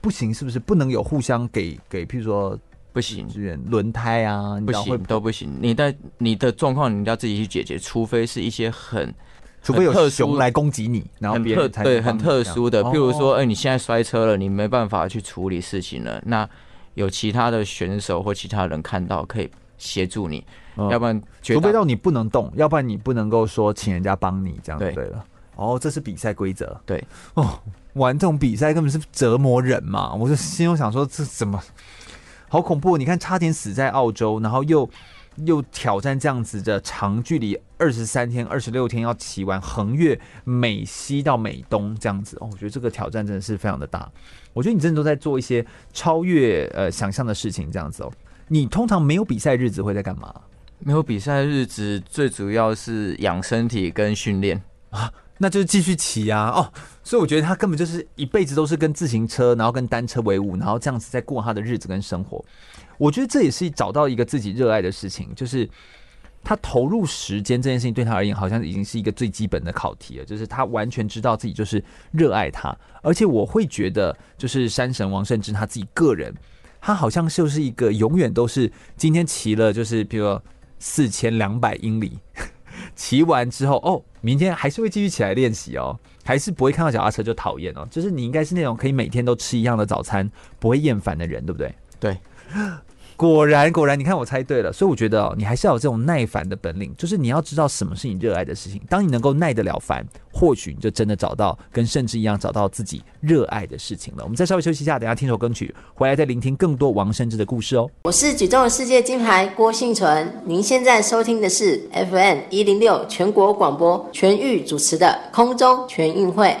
不行，是不是不能有互相给给，譬如说。不行，轮胎啊，不行都不行。你的你的状况，你要自己去解决，除非是一些很，除非有熊来攻击你，然后别人特对很特殊的，譬如说，哎，你现在摔车了，你没办法去处理事情了，那有其他的选手或其他人看到可以协助你，要不然除非到你不能动，要不然你不能够说请人家帮你这样就对了。哦，这是比赛规则。对哦，玩这种比赛根本是折磨人嘛！我就心中想说，这怎么？好恐怖！你看，差点死在澳洲，然后又又挑战这样子的长距离，二十三天、二十六天要骑完，横越美西到美东这样子哦。我觉得这个挑战真的是非常的大。我觉得你真的都在做一些超越呃想象的事情，这样子哦。你通常没有比赛日子会在干嘛？没有比赛日子，最主要是养身体跟训练啊。那就是继续骑啊，哦，所以我觉得他根本就是一辈子都是跟自行车，然后跟单车为伍，然后这样子在过他的日子跟生活。我觉得这也是找到一个自己热爱的事情，就是他投入时间这件事情对他而言，好像已经是一个最基本的考题了。就是他完全知道自己就是热爱他，而且我会觉得，就是山神王胜之他自己个人，他好像就是一个永远都是今天骑了，就是比如说四千两百英里。骑完之后，哦，明天还是会继续起来练习哦，还是不会看到脚踏车就讨厌哦。就是你应该是那种可以每天都吃一样的早餐，不会厌烦的人，对不对？对。果然，果然，你看我猜对了，所以我觉得哦，你还是要有这种耐烦的本领，就是你要知道什么是你热爱的事情。当你能够耐得了烦，或许你就真的找到跟甚至一样找到自己热爱的事情了。我们再稍微休息一下，等下听首歌曲，回来再聆听更多王胜志的故事哦。我是举重世界金牌郭幸存，您现在收听的是 FM 一零六全国广播全域主持的空中全运会。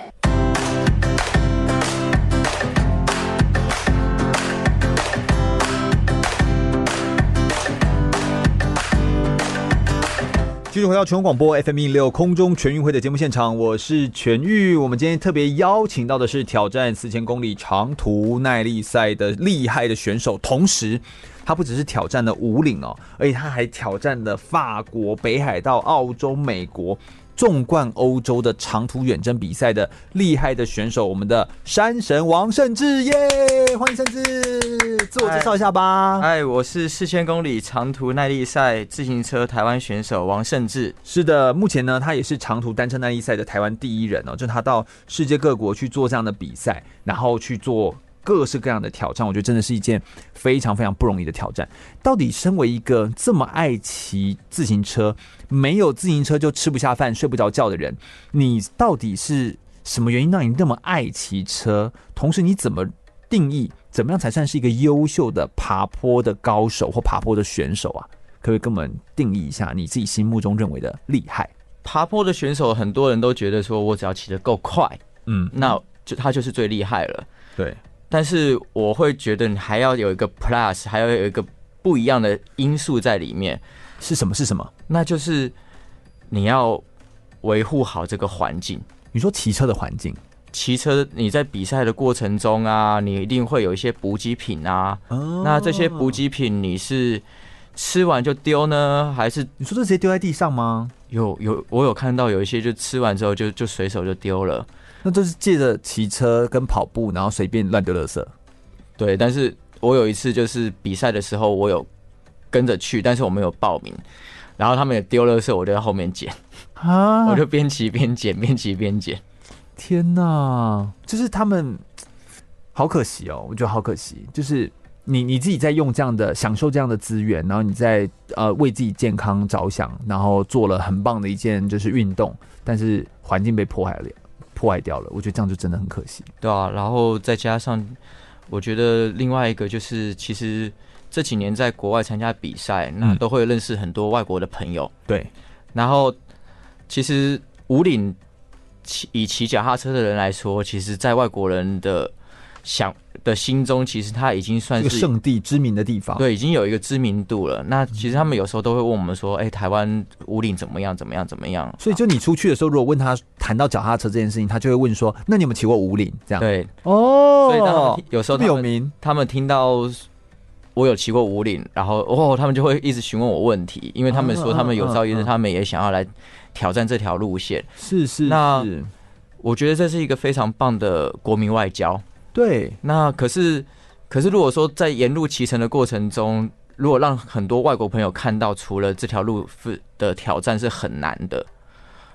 继续回到全国广播 FM 一六空中全运会的节目现场，我是全玉。我们今天特别邀请到的是挑战四千公里长途耐力赛的厉害的选手，同时他不只是挑战了五岭哦，而且他还挑战了法国、北海道、澳洲、美国。纵贯欧洲的长途远征比赛的厉害的选手，我们的山神王胜志耶！Yeah! 欢迎胜志，自我介绍一下吧。哎，我是四千公里长途耐力赛自行车台湾选手王胜志。是的，目前呢，他也是长途单车耐力赛的台湾第一人哦，就他到世界各国去做这样的比赛，然后去做。各式各样的挑战，我觉得真的是一件非常非常不容易的挑战。到底身为一个这么爱骑自行车、没有自行车就吃不下饭、睡不着觉的人，你到底是什么原因让你那么爱骑车？同时，你怎么定义怎么样才算是一个优秀的爬坡的高手或爬坡的选手啊？可不可以跟我们定义一下你自己心目中认为的厉害？爬坡的选手，很多人都觉得说我只要骑得够快，嗯，那就他就是最厉害了。对。但是我会觉得你还要有一个 plus，还要有一个不一样的因素在里面，是什么？是什么？那就是你要维护好这个环境。你说骑车的环境，骑车你在比赛的过程中啊，你一定会有一些补给品啊。哦。那这些补给品你是吃完就丢呢，还是你说这直接丢在地上吗？有有，我有看到有一些就吃完之后就就随手就丢了。那都是借着骑车跟跑步，然后随便乱丢垃圾。对，但是我有一次就是比赛的时候，我有跟着去，但是我没有报名。然后他们也丢垃圾，我就在后面捡啊，<laughs> 我就边骑边捡，边骑边捡。天哪，就是他们好可惜哦，我觉得好可惜。就是你你自己在用这样的享受这样的资源，然后你在呃为自己健康着想，然后做了很棒的一件就是运动，但是环境被破坏了。破坏掉了。我觉得这样就真的很可惜。对啊，然后再加上，我觉得另外一个就是，其实这几年在国外参加比赛，那都会认识很多外国的朋友。嗯、对，然后其实五岭骑以骑脚踏车的人来说，其实在外国人的想的心中，其实他已经算是圣地知名的地方，对，已经有一个知名度了。那其实他们有时候都会问我们说：“哎、欸，台湾五岭怎么样？怎么样？怎么样？”所以，就你出去的时候，如果问他谈到脚踏车这件事情，他就会问说：“那你有没有骑过五岭？”这样对哦。所以当有时候他有名，他们听到我有骑过五岭，然后哦，他们就会一直询问我问题，因为他们说他们有朝一日他们也想要来挑战这条路线。是是，那我觉得这是一个非常棒的国民外交。对，那可是，可是如果说在沿路骑乘的过程中，如果让很多外国朋友看到，除了这条路是的挑战是很难的，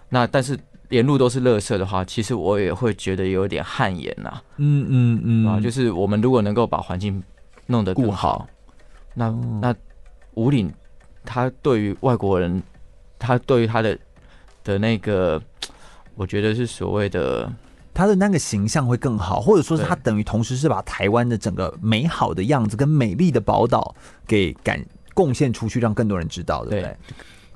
那但是沿路都是垃圾的话，其实我也会觉得有点汗颜呐。嗯嗯嗯，啊，就是我们如果能够把环境弄得更好，那那五岭，他对于外国人，他对于他的的那个，我觉得是所谓的。他的那个形象会更好，或者说是他等于同时是把台湾的整个美好的样子跟美丽的宝岛给感贡献出去，让更多人知道，对不对？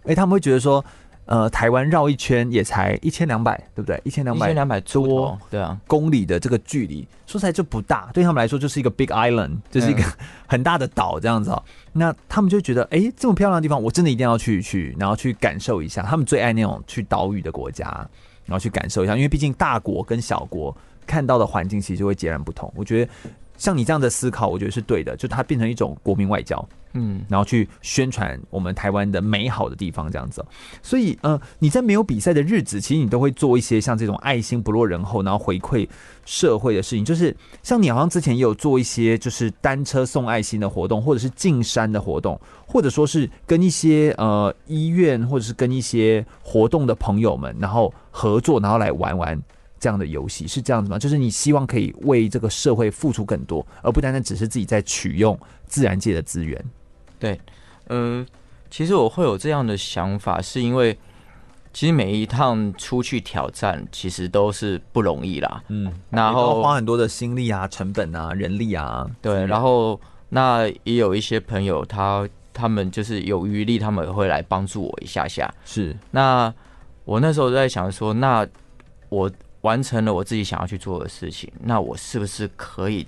哎，他们会觉得说，呃，台湾绕一圈也才一千两百，对不对？一千两百，一千两百多，对啊，公里的这个距离，说起来就不大，对他们来说就是一个 big island，就是一个 <laughs> 很大的岛这样子哦。那他们就觉得，哎，这么漂亮的地方，我真的一定要去去，然后去感受一下。他们最爱那种去岛屿的国家。然后去感受一下，因为毕竟大国跟小国看到的环境其实就会截然不同。我觉得像你这样的思考，我觉得是对的，就它变成一种国民外交，嗯，然后去宣传我们台湾的美好的地方这样子。所以，呃，你在没有比赛的日子，其实你都会做一些像这种爱心不落人后，然后回馈社会的事情。就是像你好像之前也有做一些，就是单车送爱心的活动，或者是进山的活动，或者说是跟一些呃医院或者是跟一些活动的朋友们，然后。合作，然后来玩玩这样的游戏，是这样子吗？就是你希望可以为这个社会付出更多，而不单单只是自己在取用自然界的资源。对，呃，其实我会有这样的想法，是因为其实每一趟出去挑战，其实都是不容易啦。嗯，然后花很多的心力啊、成本啊、人力啊。对，然后那也有一些朋友他，他他们就是有余力，他们也会来帮助我一下下。是，那。我那时候在想说，那我完成了我自己想要去做的事情，那我是不是可以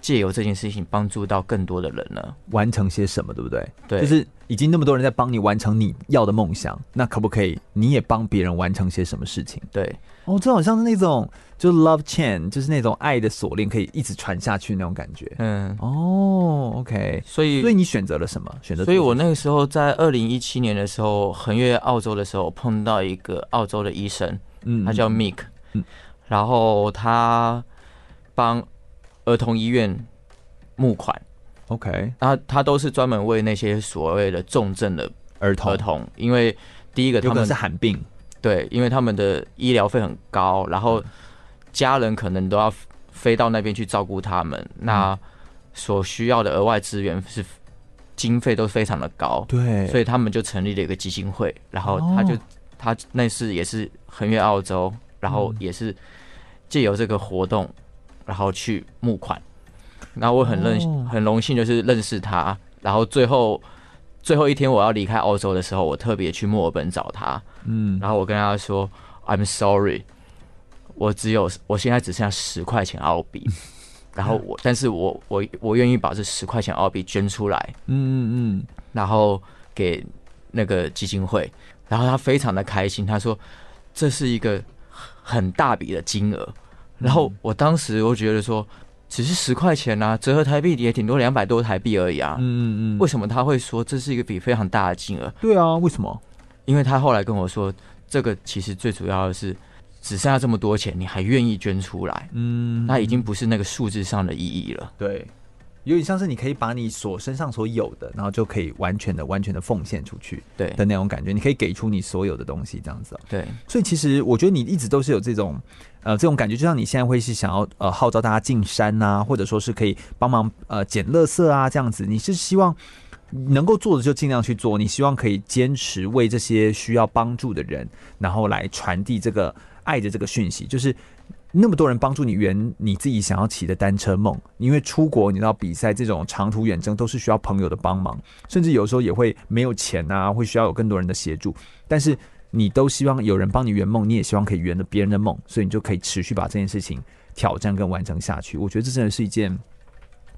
借由这件事情帮助到更多的人呢？完成些什么，对不对？对，就是已经那么多人在帮你完成你要的梦想，那可不可以你也帮别人完成些什么事情？对，哦，这好像是那种就 love chain，就是那种爱的锁链，可以一直传下去那种感觉。嗯，哦，OK，所以所以你选择了什么？选择？所以我那个时候在二零一七年的时候横越澳洲的时候，碰到一个澳洲的医生，嗯，他叫 Mick，嗯，然后他帮儿童医院募款，OK，他他都是专门为那些所谓的重症的儿童。儿童，因为第一个他们是罕病。对，因为他们的医疗费很高，然后家人可能都要飞到那边去照顾他们，那所需要的额外资源是经费都非常的高，对，所以他们就成立了一个基金会，然后他就他那次也是横越澳洲，然后也是借由这个活动，然后去募款，然后我很认很荣幸就是认识他，然后最后。最后一天我要离开澳洲的时候，我特别去墨尔本找他，嗯，然后我跟他说：“I'm sorry，我只有我现在只剩下十块钱澳币，然后我，但是我我我愿意把这十块钱澳币捐出来，嗯嗯嗯，然后给那个基金会，然后他非常的开心，他说这是一个很大笔的金额，然后我当时我觉得说。”只是十块钱啊，折合台币也顶多两百多台币而已啊。嗯嗯嗯。为什么他会说这是一个笔非常大的金额？对啊，为什么？因为他后来跟我说，这个其实最主要的是只剩下这么多钱，你还愿意捐出来？嗯，那已经不是那个数字上的意义了。对。有点像是你可以把你所身上所有的，然后就可以完全的、完全的奉献出去，对的那种感觉。你可以给出你所有的东西，这样子。对，所以其实我觉得你一直都是有这种呃这种感觉，就像你现在会是想要呃号召大家进山啊，或者说是可以帮忙呃捡垃圾啊这样子。你是希望能够做的就尽量去做，你希望可以坚持为这些需要帮助的人，然后来传递这个。爱的这个讯息，就是那么多人帮助你圆你自己想要骑的单车梦。因为出国，你到比赛这种长途远征都是需要朋友的帮忙，甚至有时候也会没有钱啊，会需要有更多人的协助。但是你都希望有人帮你圆梦，你也希望可以圆了别人的梦，所以你就可以持续把这件事情挑战跟完成下去。我觉得这真的是一件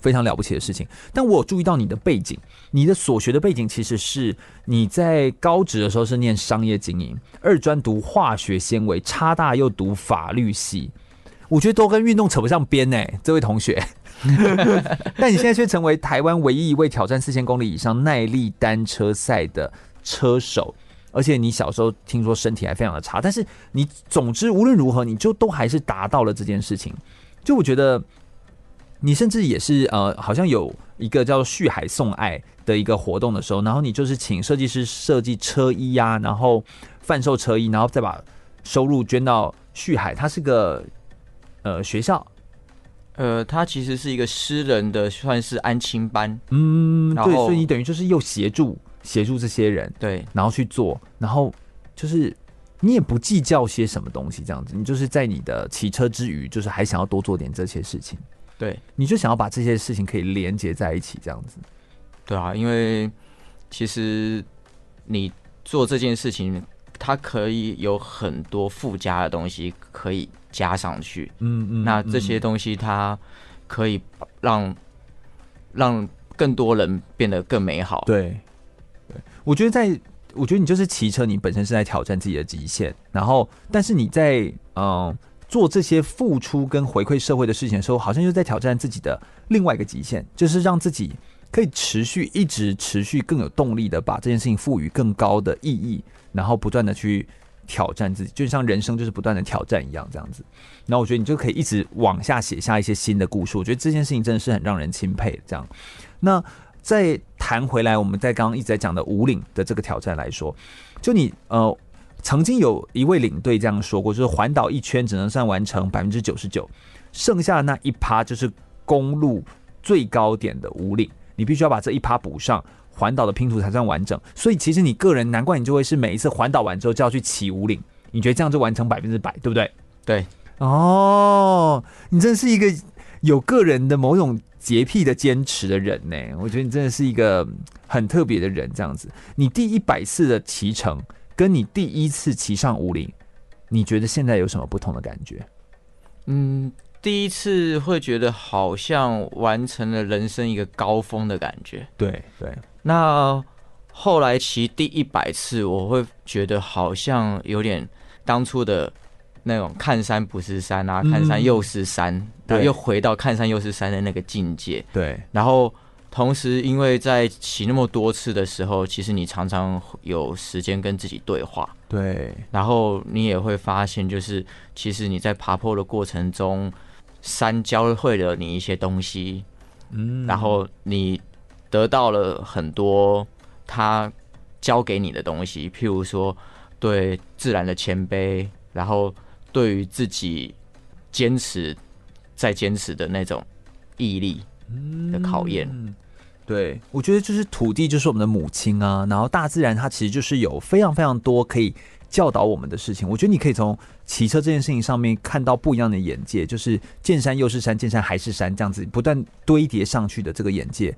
非常了不起的事情。但我注意到你的背景，你的所学的背景其实是你在高职的时候是念商业经营，二专读化学纤维，差大又读法律系。我觉得都跟运动扯不上边呢，这位同学。<laughs> 但你现在却成为台湾唯一一位挑战四千公里以上耐力单车赛的车手。而且你小时候听说身体还非常的差，但是你总之无论如何，你就都还是达到了这件事情。就我觉得，你甚至也是呃，好像有一个叫做“旭海送爱”的一个活动的时候，然后你就是请设计师设计车衣呀、啊，然后贩售车衣，然后再把收入捐到续海。它是个呃学校，呃，它其实是一个私人的，算是安亲班。嗯，对，所以你等于就是又协助。协助这些人，对，然后去做，然后就是你也不计较些什么东西，这样子，你就是在你的骑车之余，就是还想要多做点这些事情，对，你就想要把这些事情可以连接在一起，这样子，对啊，因为其实你做这件事情，它可以有很多附加的东西可以加上去，嗯嗯，那这些东西它可以让让更多人变得更美好，对。我觉得在，在我觉得你就是骑车，你本身是在挑战自己的极限，然后，但是你在嗯、呃、做这些付出跟回馈社会的事情的时候，好像就在挑战自己的另外一个极限，就是让自己可以持续一直持续更有动力的把这件事情赋予更高的意义，然后不断的去挑战自己，就像人生就是不断的挑战一样，这样子。那我觉得你就可以一直往下写下一些新的故事，我觉得这件事情真的是很让人钦佩。这样，那。再谈回来，我们在刚刚一直在讲的武岭的这个挑战来说，就你呃，曾经有一位领队这样说过，就是环岛一圈只能算完成百分之九十九，剩下的那一趴就是公路最高点的五岭，你必须要把这一趴补上，环岛的拼图才算完整。所以其实你个人，难怪你就会是每一次环岛完之后就要去骑五岭，你觉得这样就完成百分之百，对不对？对，哦，你真是一个有个人的某种。洁癖的坚持的人呢？我觉得你真的是一个很特别的人。这样子，你第一百次的骑乘，跟你第一次骑上五菱，你觉得现在有什么不同的感觉？嗯，第一次会觉得好像完成了人生一个高峰的感觉。对对。那后来骑第一百次，我会觉得好像有点当初的。那种看山不是山啊，看山又是山，嗯、然后又回到看山又是山的那个境界。对，然后同时，因为在骑那么多次的时候，其实你常常有时间跟自己对话。对，然后你也会发现，就是其实你在爬坡的过程中，山教会了你一些东西，嗯，然后你得到了很多他教给你的东西，譬如说对自然的谦卑，然后。对于自己坚持再坚持的那种毅力的考验，嗯，对，我觉得就是土地就是我们的母亲啊，然后大自然它其实就是有非常非常多可以教导我们的事情。我觉得你可以从骑车这件事情上面看到不一样的眼界，就是见山又是山，见山还是山，这样子不断堆叠上去的这个眼界，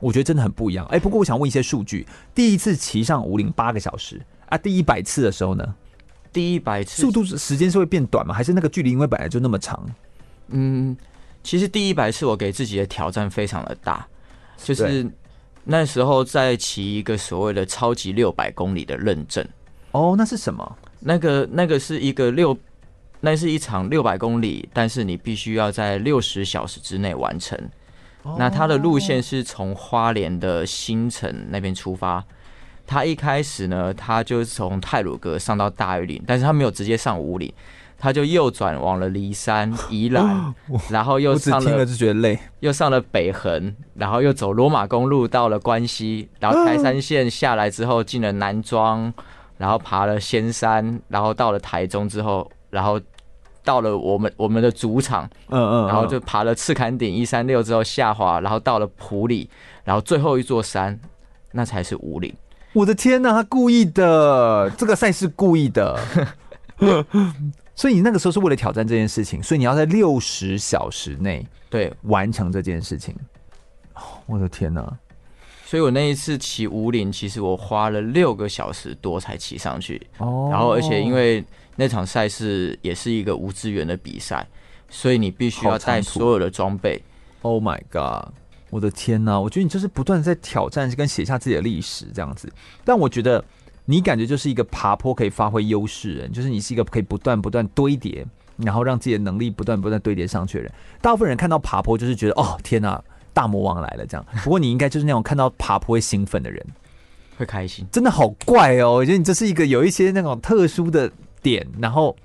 我觉得真的很不一样。哎，不过我想问一些数据，第一次骑上五岭八个小时啊，第一百次的时候呢？第一百次速度时间是会变短吗？还是那个距离因为本来就那么长？嗯，其实第一百次我给自己的挑战非常的大，就是那时候在骑一个所谓的超级六百公里的认证。哦，那是什么？那个那个是一个六，那是一场六百公里，但是你必须要在六十小时之内完成。哦。那它的路线是从花莲的新城那边出发。他一开始呢，他就是从泰鲁阁上到大庾岭，但是他没有直接上五岭，他就右转往了骊山、<gasps> 宜兰，<gasps> 然后又上了，听了就觉得累，又上了北横，然后又走罗马公路到了关西，然后台山线下来之后进了南庄，然后爬了仙山，然后到了台中之后，然后到了我们我们的主场，嗯嗯，然后就爬了赤坎顶一三六之后下滑，然后到了普里，然后最后一座山，那才是武岭。我的天呐，他故意的，这个赛事故意的。<laughs> 所以你那个时候是为了挑战这件事情，所以你要在六十小时内对完成这件事情。哦，我的天哪！所以我那一次骑五岭，其实我花了六个小时多才骑上去。哦，然后而且因为那场赛事也是一个无资源的比赛，所以你必须要带所有的装备。Oh my god！我的天哪！我觉得你就是不断在挑战，跟写下自己的历史这样子。但我觉得。你感觉就是一个爬坡可以发挥优势人，就是你是一个可以不断不断堆叠，然后让自己的能力不断不断堆叠上去的人。大部分人看到爬坡就是觉得哦天哪，大魔王来了这样。不过你应该就是那种看到爬坡会兴奋的人，会开心。真的好怪哦，我觉得你这是一个有一些那种特殊的点，然后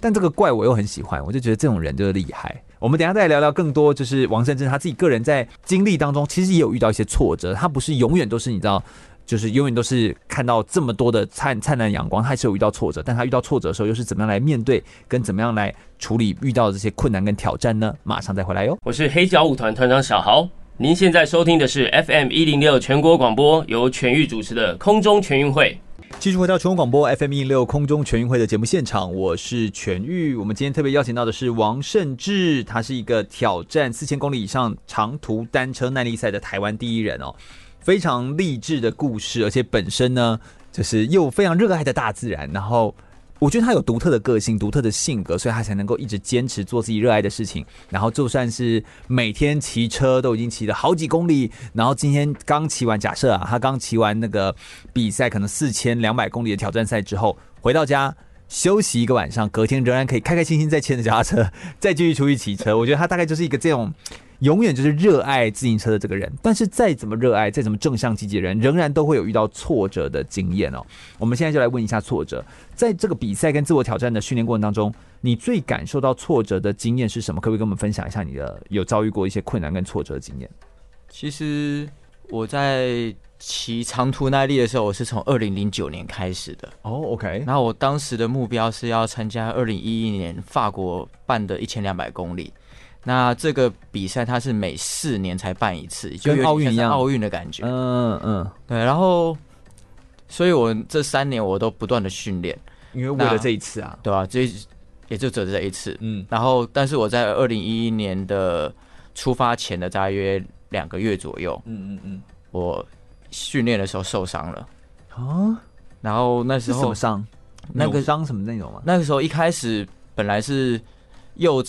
但这个怪我又很喜欢，我就觉得这种人就是厉害。我们等一下再聊聊更多，就是王胜志他自己个人在经历当中，其实也有遇到一些挫折，他不是永远都是你知道。就是永远都是看到这么多的灿灿烂阳光，他还是有遇到挫折，但他遇到挫折的时候，又是怎么样来面对，跟怎么样来处理遇到的这些困难跟挑战呢？马上再回来哟。我是黑脚舞团团长小豪，您现在收听的是 FM 一零六全国广播，由全域主持的空中全运会。继续回到全国广播 FM 一零六空中全运会的节目现场，我是全域。我们今天特别邀请到的是王胜志，他是一个挑战四千公里以上长途单车耐力赛的台湾第一人哦。非常励志的故事，而且本身呢，就是又非常热爱的大自然。然后，我觉得他有独特的个性、独特的性格，所以他才能够一直坚持做自己热爱的事情。然后，就算是每天骑车都已经骑了好几公里，然后今天刚骑完，假设啊，他刚骑完那个比赛，可能四千两百公里的挑战赛之后，回到家休息一个晚上，隔天仍然可以开开心心再牵着脚踏车，再继续出去骑车。我觉得他大概就是一个这种。永远就是热爱自行车的这个人，但是再怎么热爱，再怎么正向积极的人，仍然都会有遇到挫折的经验哦。我们现在就来问一下挫折，在这个比赛跟自我挑战的训练过程当中，你最感受到挫折的经验是什么？可不可以跟我们分享一下你的有遭遇过一些困难跟挫折的经验？其实我在骑长途耐力的时候，我是从二零零九年开始的哦。Oh, OK，然后我当时的目标是要参加二零一一年法国办的一千两百公里。那这个比赛它是每四年才办一次，就跟奥运一样，奥运的感觉。嗯嗯，对。然后，所以我这三年我都不断的训练，因为为了这一次啊，对吧、啊？这也就只有这一次。嗯。然后，但是我在二零一一年的出发前的大约两个月左右，嗯嗯嗯，我训练的时候受伤了啊。然后那时候什么伤？那个伤什么内容啊？那个时候一开始本来是右。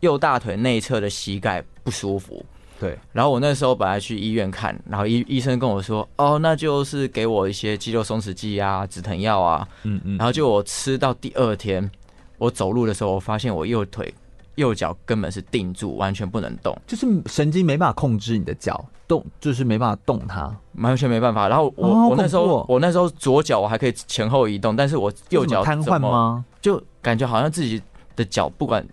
右大腿内侧的膝盖不舒服，对。然后我那时候本来去医院看，然后医医生跟我说，哦，那就是给我一些肌肉松弛剂啊、止疼药啊，嗯嗯。然后就我吃到第二天，我走路的时候，我发现我右腿、右脚根本是定住，完全不能动，就是神经没办法控制你的脚动，就是没办法动它，完全没办法。然后我、哦、我那时候我那时候左脚我还可以前后移动，但是我右脚瘫痪吗？就感觉好像自己的脚不管。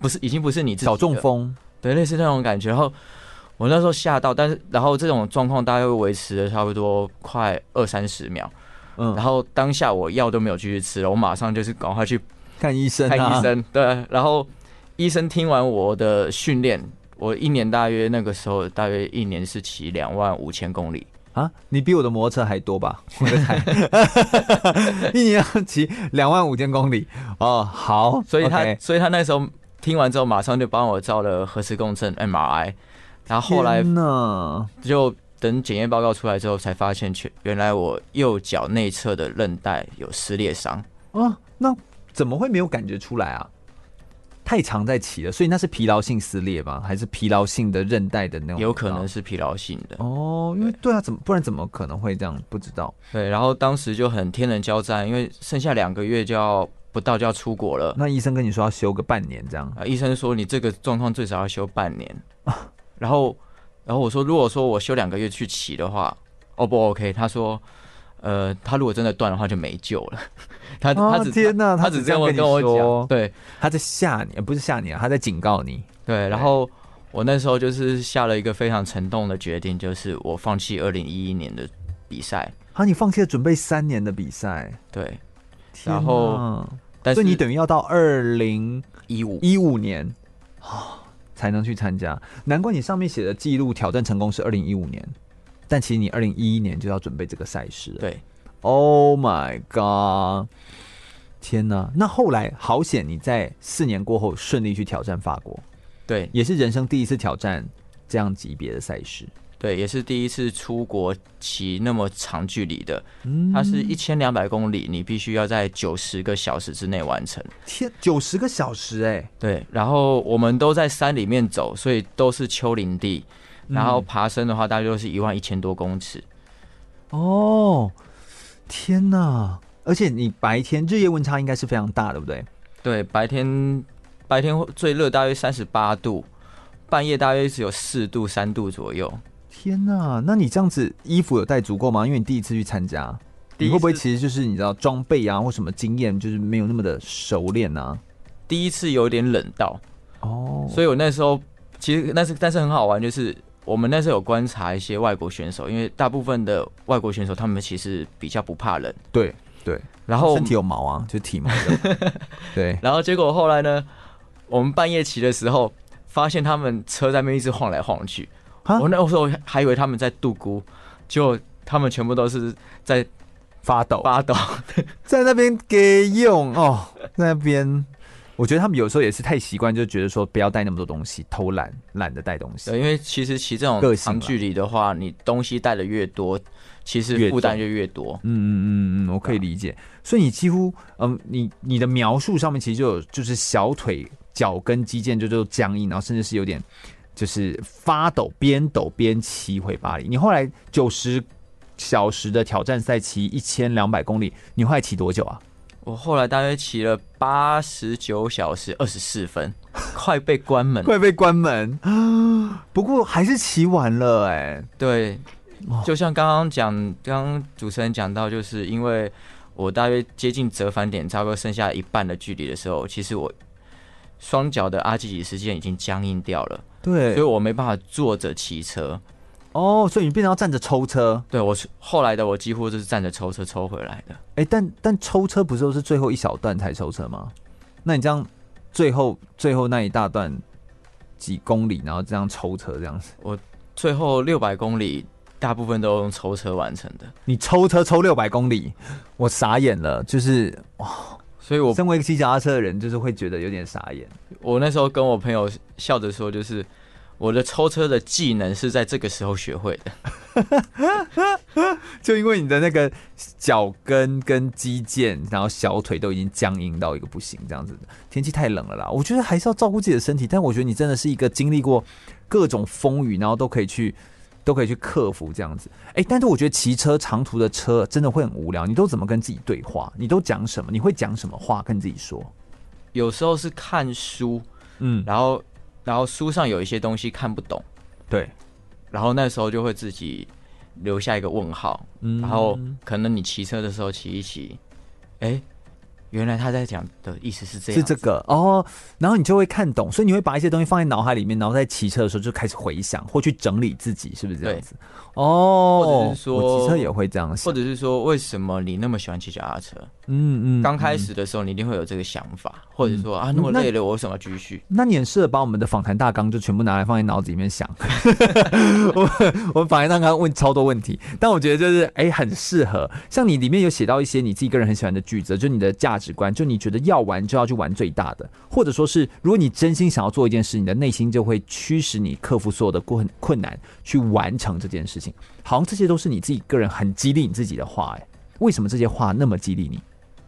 不是，已经不是你自己小中风，对，类似那种感觉。然后我那时候吓到，但是然后这种状况大概会维持了差不多快二三十秒。嗯，然后当下我药都没有继续吃了，我马上就是赶快去看医生，看医生。对，然后医生听完我的训练，我一年大约那个时候大约一年是骑两万五千公里啊，你比我的摩托车还多吧？<laughs> 我的台 <laughs> 一年要骑两万五千公里哦，好，所以他，okay. 所以他那时候。听完之后，马上就帮我照了核磁共振 MRI，然后后来就等检验报告出来之后，才发现全原来我右脚内侧的韧带有撕裂伤啊！那怎么会没有感觉出来啊？太常在骑了，所以那是疲劳性撕裂吗？还是疲劳性的韧带的那种？有可能是疲劳性的哦，因为对啊，怎么不然怎么可能会这样？不知道。对，然后当时就很天人交战，因为剩下两个月就要。不到就要出国了，那医生跟你说要休个半年这样啊？医生说你这个状况最少要休半年，<laughs> 然后，然后我说如果说我休两个月去骑的话，O 不 OK？他说，呃，他如果真的断的话就没救了。<laughs> 他他只天哪，他只这样跟我讲，对，他在吓你，不是吓你啊，他在警告你。对，然后我那时候就是下了一个非常沉重的决定，就是我放弃二零一一年的比赛。啊，你放弃了准备三年的比赛？对。然后，但是所以你等于要到二零一五一五年啊才能去参加，难怪你上面写的记录挑战成功是二零一五年，但其实你二零一一年就要准备这个赛事了。对，Oh my god！天哪！那后来好险，你在四年过后顺利去挑战法国，对，也是人生第一次挑战这样级别的赛事，对，也是第一次出国骑那么长距离的。嗯，它是一千两百公里，你必须要在九十个小时之内完成。天，九十个小时哎、欸！对，然后我们都在山里面走，所以都是丘陵地，然后爬升的话，大概都是一万一千多公尺。哦，天哪！而且你白天日夜温差应该是非常大，对不对？对，白天白天最热大约三十八度，半夜大约只有四度三度左右。天呐！那你这样子衣服有带足够吗？因为你第一次去参加，你会不会其实就是你知道装备啊或什么经验就是没有那么的熟练呢？第一次有点冷到哦，所以我那时候其实那是但是很好玩，就是我们那时候有观察一些外国选手，因为大部分的外国选手他们其实比较不怕冷，对。对，然后身体有毛啊，就体毛的。<laughs> 对，然后结果后来呢，我们半夜骑的时候，发现他们车在那边一直晃来晃去。我那时候还以为他们在度孤，就他们全部都是在发抖，发抖，<laughs> 在那边给用哦，在那边。我觉得他们有时候也是太习惯，就觉得说不要带那么多东西，偷懒，懒得带东西。对，因为其实骑这种长距离的话，你东西带的越多，其实负担就越多。嗯嗯嗯嗯，我可以理解。所以你几乎，嗯，你你的描述上面其实就有，就是小腿、脚跟肌腱就就僵硬，然后甚至是有点就是发抖，边抖边骑回巴黎。你后来九十小时的挑战赛骑一千两百公里，你后来骑多久啊？我后来大约骑了八十九小时二十四分，<laughs> 快被关门，快被关门。<gasps> 不过还是骑完了哎、欸。对，就像刚刚讲，刚刚主持人讲到，就是因为我大约接近折返点，差不多剩下一半的距离的时候，其实我双脚的阿基里斯腱已经僵硬掉了。对，所以我没办法坐着骑车。哦，所以你变成要站着抽车？对，我后来的我几乎就是站着抽车抽回来的。哎、欸，但但抽车不是都是最后一小段才抽车吗？那你这样最后最后那一大段几公里，然后这样抽车这样子？我最后六百公里大部分都用抽车完成的。你抽车抽六百公里，我傻眼了，就是哇！所以我身为一个骑脚踏车的人，就是会觉得有点傻眼。我那时候跟我朋友笑着说，就是。我的抽车的技能是在这个时候学会的，<laughs> 就因为你的那个脚跟跟肌腱，然后小腿都已经僵硬到一个不行，这样子。天气太冷了啦，我觉得还是要照顾自己的身体。但我觉得你真的是一个经历过各种风雨，然后都可以去都可以去克服这样子。哎，但是我觉得骑车长途的车真的会很无聊。你都怎么跟自己对话？你都讲什么？你会讲什么话跟自己说？有时候是看书，嗯，然后。然后书上有一些东西看不懂，对，然后那时候就会自己留下一个问号，嗯，然后可能你骑车的时候骑一骑，哎。原来他在讲的意思是这样，是这个哦，然后你就会看懂，所以你会把一些东西放在脑海里面，然后在骑车的时候就开始回想或去整理自己，是不是这样子？哦，或者是说我骑车也会这样想，或者是说为什么你那么喜欢骑脚踏车？嗯嗯，刚开始的时候你一定会有这个想法，嗯、或者说啊那么累了，我为什么要继续？那你很适合把我们的访谈大纲就全部拿来放在脑子里面想。<laughs> 我我们访谈大纲问超多问题，但我觉得就是哎、欸、很适合，像你里面有写到一些你自己个人很喜欢的句子，就你的价。直观，就你觉得要玩就要去玩最大的，或者说是如果你真心想要做一件事，你的内心就会驱使你克服所有的困困难去完成这件事情。好像这些都是你自己个人很激励你自己的话，哎，为什么这些话那么激励你？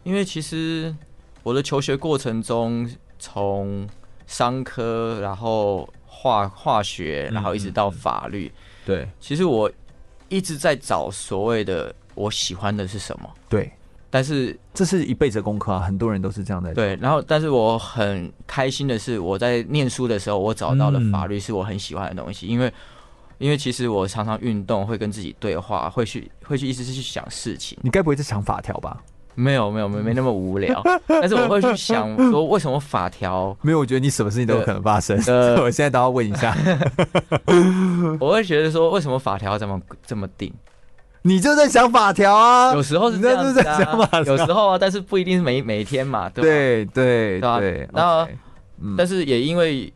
因为其实我的求学过程中，从商科，然后化化学，然后一直到法律，嗯嗯对，其实我一直在找所谓的我喜欢的是什么，对。但是这是一辈子的功课啊，很多人都是这样的。对，然后但是我很开心的是，我在念书的时候，我找到了法律是我很喜欢的东西，嗯、因为因为其实我常常运动，会跟自己对话，会去会去一直是去想事情。你该不会在想法条吧？没有没有没没那么无聊，<laughs> 但是我会去想说，为什么法条？<laughs> 没有，我觉得你什么事情都有可能发生。呃，<laughs> 我现在都要问一下，我会觉得说，为什么法条要这么这么定？你就在想法条啊，有时候是这样子啊，有时候啊，但是不一定是每每一天嘛，对对对对。然后，但是也因为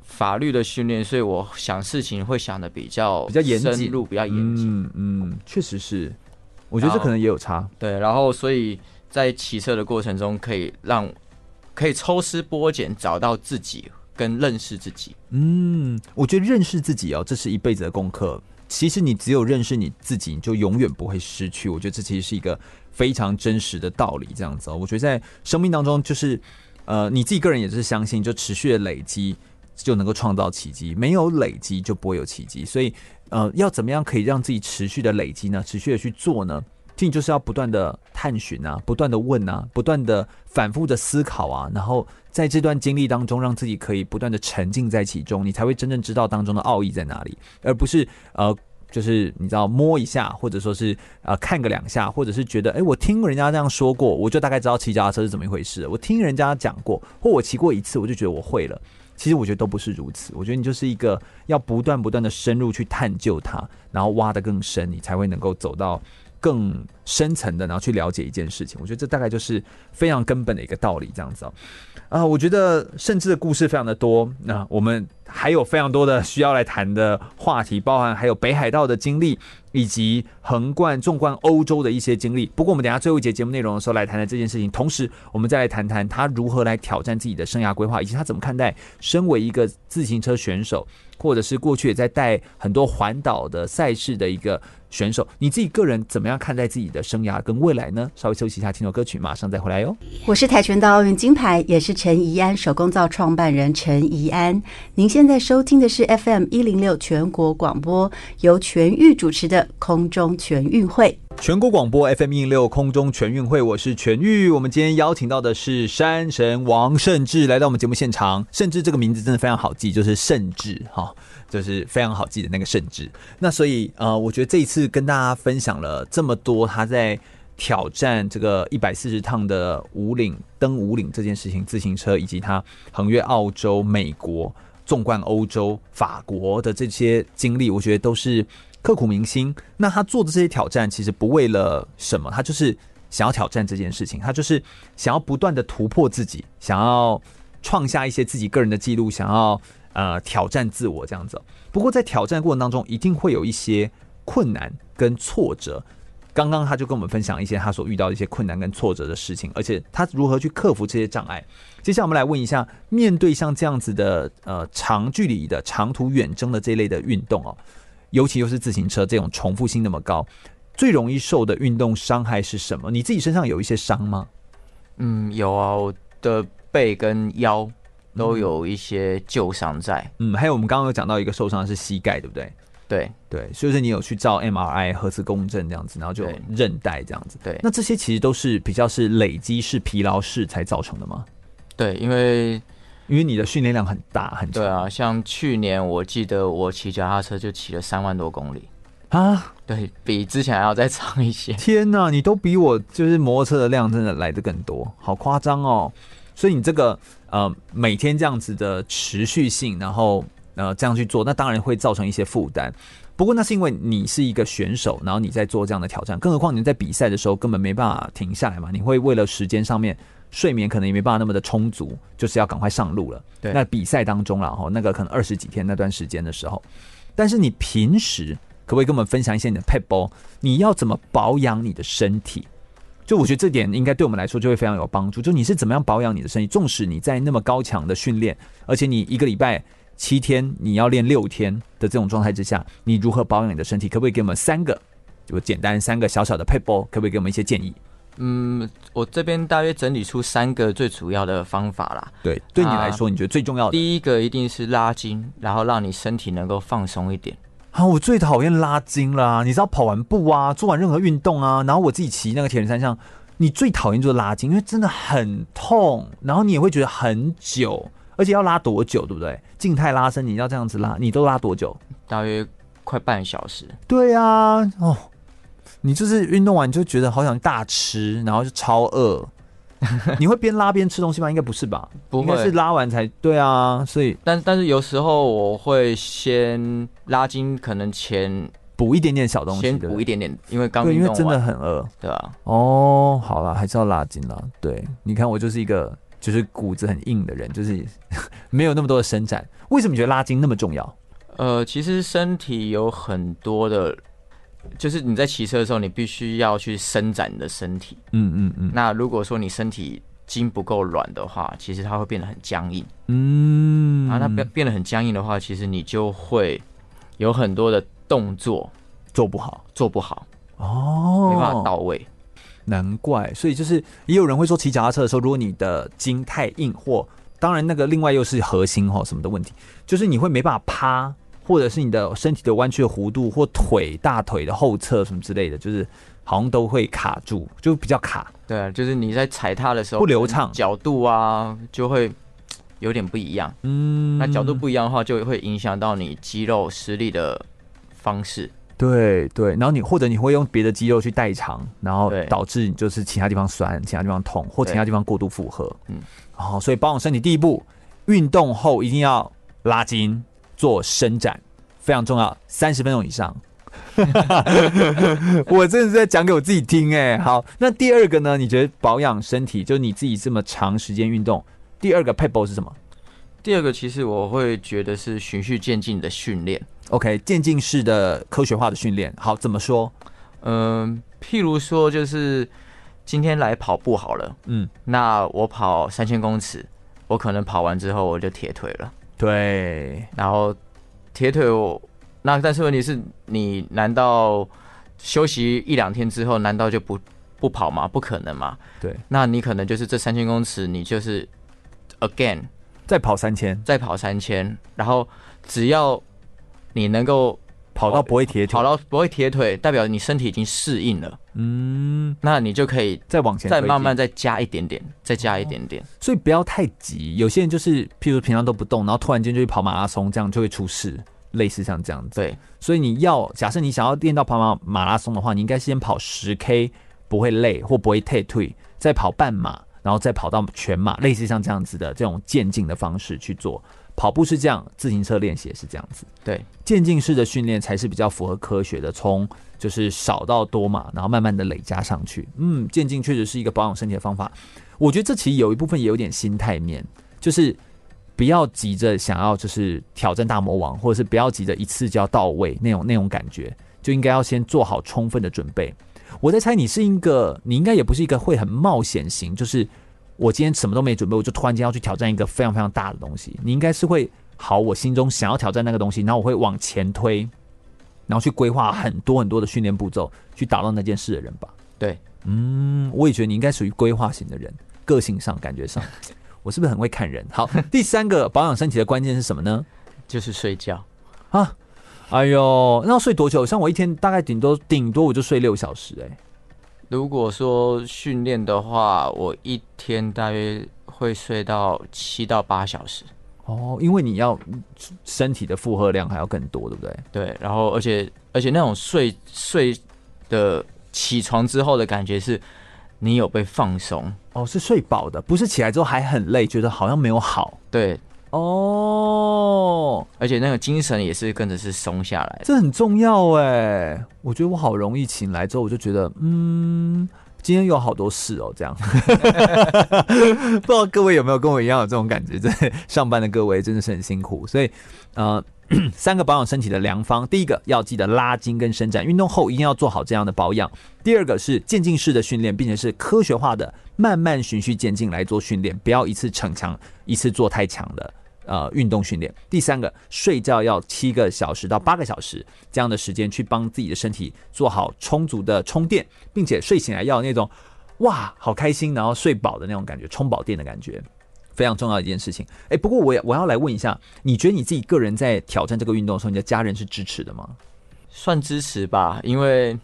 法律的训练，所以我想事情会想的比较比较严谨，路比较严谨。嗯嗯，确实是，我觉得这可能也有差。对，然后所以在骑车的过程中，可以让可以抽丝剥茧，找到自己跟认识自己。嗯，我觉得认识自己哦，这是一辈子的功课。其实你只有认识你自己，你就永远不会失去。我觉得这其实是一个非常真实的道理。这样子哦，我觉得在生命当中，就是呃，你自己个人也是相信，就持续的累积就能够创造奇迹，没有累积就不会有奇迹。所以呃，要怎么样可以让自己持续的累积呢？持续的去做呢？其实就是要不断的探寻啊，不断的问啊，不断的反复的思考啊，然后在这段经历当中，让自己可以不断的沉浸在其中，你才会真正知道当中的奥义在哪里，而不是呃，就是你知道摸一下，或者说是呃看个两下，或者是觉得哎，我听人家这样说过，我就大概知道骑脚踏车是怎么一回事。我听人家讲过，或我骑过一次，我就觉得我会了。其实我觉得都不是如此，我觉得你就是一个要不断不断的深入去探究它，然后挖得更深，你才会能够走到。更深层的，然后去了解一件事情，我觉得这大概就是非常根本的一个道理，这样子哦。啊，我觉得甚至的故事非常的多，那我们还有非常多的需要来谈的话题，包含还有北海道的经历，以及横贯纵贯欧洲的一些经历。不过我们等下最后一节节目内容的时候来谈谈这件事情，同时我们再来谈谈他如何来挑战自己的生涯规划，以及他怎么看待身为一个自行车选手，或者是过去也在带很多环岛的赛事的一个选手，你自己个人怎么样看待自己的生涯跟未来呢？稍微休息一下，听首歌曲，马上再回来哟。我是跆拳道奥运金牌，也是陈怡安手工皂创办人陈怡安。您现在收听的是 FM 一零六全国广播，由全域主持的空中全运会。全国广播 FM 一零六空中全运会，我是全域。我们今天邀请到的是山神王胜志来到我们节目现场。胜志这个名字真的非常好记，就是胜志哈。就是非常好记的那个圣旨，那所以呃，我觉得这一次跟大家分享了这么多他在挑战这个一百四十趟的五岭登五岭这件事情，自行车以及他横越澳洲、美国、纵贯欧洲、法国的这些经历，我觉得都是刻骨铭心。那他做的这些挑战，其实不为了什么，他就是想要挑战这件事情，他就是想要不断的突破自己，想要创下一些自己个人的记录，想要。呃，挑战自我这样子。不过在挑战过程当中，一定会有一些困难跟挫折。刚刚他就跟我们分享一些他所遇到的一些困难跟挫折的事情，而且他如何去克服这些障碍。接下来我们来问一下，面对像这样子的呃长距离的长途远征的这类的运动哦，尤其又是自行车这种重复性那么高，最容易受的运动伤害是什么？你自己身上有一些伤吗？嗯，有啊，我的背跟腰。都有一些旧伤在，嗯，还有我们刚刚有讲到一个受伤的是膝盖，对不对？对对，所以说你有去照 MRI 核磁共振这样子，然后就韧带这样子，对。那这些其实都是比较是累积式疲劳式才造成的吗？对，因为因为你的训练量很大很。对啊，像去年我记得我骑脚踏车就骑了三万多公里啊，对，比之前还要再长一些。天哪，你都比我就是摩托车的量真的来的更多，好夸张哦。所以你这个呃每天这样子的持续性，然后呃这样去做，那当然会造成一些负担。不过那是因为你是一个选手，然后你在做这样的挑战，更何况你在比赛的时候根本没办法停下来嘛。你会为了时间上面睡眠可能也没办法那么的充足，就是要赶快上路了。对，那比赛当中了哈，那个可能二十几天那段时间的时候，但是你平时可不可以跟我们分享一些你的撇步？你要怎么保养你的身体？就我觉得这点应该对我们来说就会非常有帮助。就你是怎么样保养你的身体？纵使你在那么高强的训练，而且你一个礼拜七天你要练六天的这种状态之下，你如何保养你的身体？可不可以给我们三个就简单三个小小的配波？可不可以给我们一些建议？嗯，我这边大约整理出三个最主要的方法啦。对，对你来说，你觉得最重要的？啊，第一个一定是拉筋，然后让你身体能够放松一点。啊，我最讨厌拉筋啦！你知道跑完步啊，做完任何运动啊，然后我自己骑那个铁人三项，你最讨厌就是拉筋，因为真的很痛，然后你也会觉得很久，而且要拉多久，对不对？静态拉伸你要这样子拉，你都拉多久？大约快半小时。对啊，哦，你就是运动完你就觉得好想大吃，然后就超饿。<laughs> 你会边拉边吃东西吗？应该不是吧？不会，是拉完才对啊。所以，但但是有时候我会先拉筋，可能前补一点点小东西，先补一点点，因为刚对，因为真的很饿，对吧？哦，好了，还是要拉筋了。对，你看我就是一个就是骨子很硬的人，就是 <laughs> 没有那么多的伸展。为什么你觉得拉筋那么重要？呃，其实身体有很多的就是你在骑车的时候，你必须要去伸展你的身体。嗯嗯嗯。那如果说你身体筋不够软的话，其实它会变得很僵硬。嗯。然后它变变得很僵硬的话，其实你就会有很多的动作做不好，做不好。哦。没办法到位。难怪，所以就是也有人会说，骑脚踏车的时候，如果你的筋太硬，或当然那个另外又是核心哈什么的问题，就是你会没办法趴。或者是你的身体的弯曲的弧度，或腿大腿的后侧什么之类的，就是好像都会卡住，就比较卡。对啊，就是你在踩踏的时候不流畅，角度啊就会有点不一样。嗯，那角度不一样的话，就会影响到你肌肉施力的方式。对对，然后你或者你会用别的肌肉去代偿，然后导致你就是其他地方酸、其他地方痛，或其他地方过度负荷。嗯，哦，所以保养身体第一步，运动后一定要拉筋。做伸展非常重要，三十分钟以上。<laughs> 我真的是在讲给我自己听哎。好，那第二个呢？你觉得保养身体，就你自己这么长时间运动，第二个 pebble 是什么？第二个其实我会觉得是循序渐进的训练。OK，渐进式的科学化的训练。好，怎么说？嗯、呃，譬如说，就是今天来跑步好了。嗯，那我跑三千公尺，我可能跑完之后我就铁腿了。对，然后铁腿我那，但是问题是你难道休息一两天之后，难道就不不跑吗？不可能嘛。对，那你可能就是这三千公尺，你就是 again 再跑三千，再跑三千，然后只要你能够。跑到不会铁腿，跑到不会铁腿，代表你身体已经适应了。嗯，那你就可以再往前，再慢慢再加一点点，再加一点点。所以不要太急。有些人就是，譬如平常都不动，然后突然间就去跑马拉松，这样就会出事。类似像这样子。对，所以你要假设你想要练到跑马马拉松的话，你应该先跑十 K，不会累或不会退退，再跑半马，然后再跑到全马，类似像这样子的这种渐进的方式去做。跑步是这样，自行车练习也是这样子。对，渐进式的训练才是比较符合科学的，从就是少到多嘛，然后慢慢的累加上去。嗯，渐进确实是一个保养身体的方法。我觉得这其实有一部分也有点心态面，就是不要急着想要就是挑战大魔王，或者是不要急着一次就要到位那种那种感觉，就应该要先做好充分的准备。我在猜你是一个，你应该也不是一个会很冒险型，就是。我今天什么都没准备，我就突然间要去挑战一个非常非常大的东西。你应该是会好，我心中想要挑战那个东西，然后我会往前推，然后去规划很多很多的训练步骤，去达到那件事的人吧？对，嗯，我也觉得你应该属于规划型的人，个性上、感觉上，<laughs> 我是不是很会看人？好，第三个保养身体的关键是什么呢？就是睡觉啊！哎呦，那要睡多久？像我一天大概顶多顶多我就睡六小时，欸，哎。如果说训练的话，我一天大约会睡到七到八小时。哦，因为你要身体的负荷量还要更多，对不对？对，然后而且而且那种睡睡的起床之后的感觉是，你有被放松。哦，是睡饱的，不是起来之后还很累，觉得好像没有好。对。哦，而且那个精神也是跟着是松下来，这很重要哎。我觉得我好容易醒来之后，我就觉得，嗯，今天有好多事哦，这样。<laughs> 不知道各位有没有跟我一样有这种感觉？在上班的各位真的是很辛苦，所以，呃，<clears throat> 三个保养身体的良方，第一个要记得拉筋跟伸展，运动后一定要做好这样的保养。第二个是渐进式的训练，并且是科学化的，慢慢循序渐进来做训练，不要一次逞强，一次做太强的。呃，运动训练。第三个，睡觉要七个小时到八个小时这样的时间，去帮自己的身体做好充足的充电，并且睡醒来要那种哇，好开心，然后睡饱的那种感觉，充饱电的感觉，非常重要一件事情。哎，不过我我要来问一下，你觉得你自己个人在挑战这个运动的时候，你的家人是支持的吗？算支持吧，因为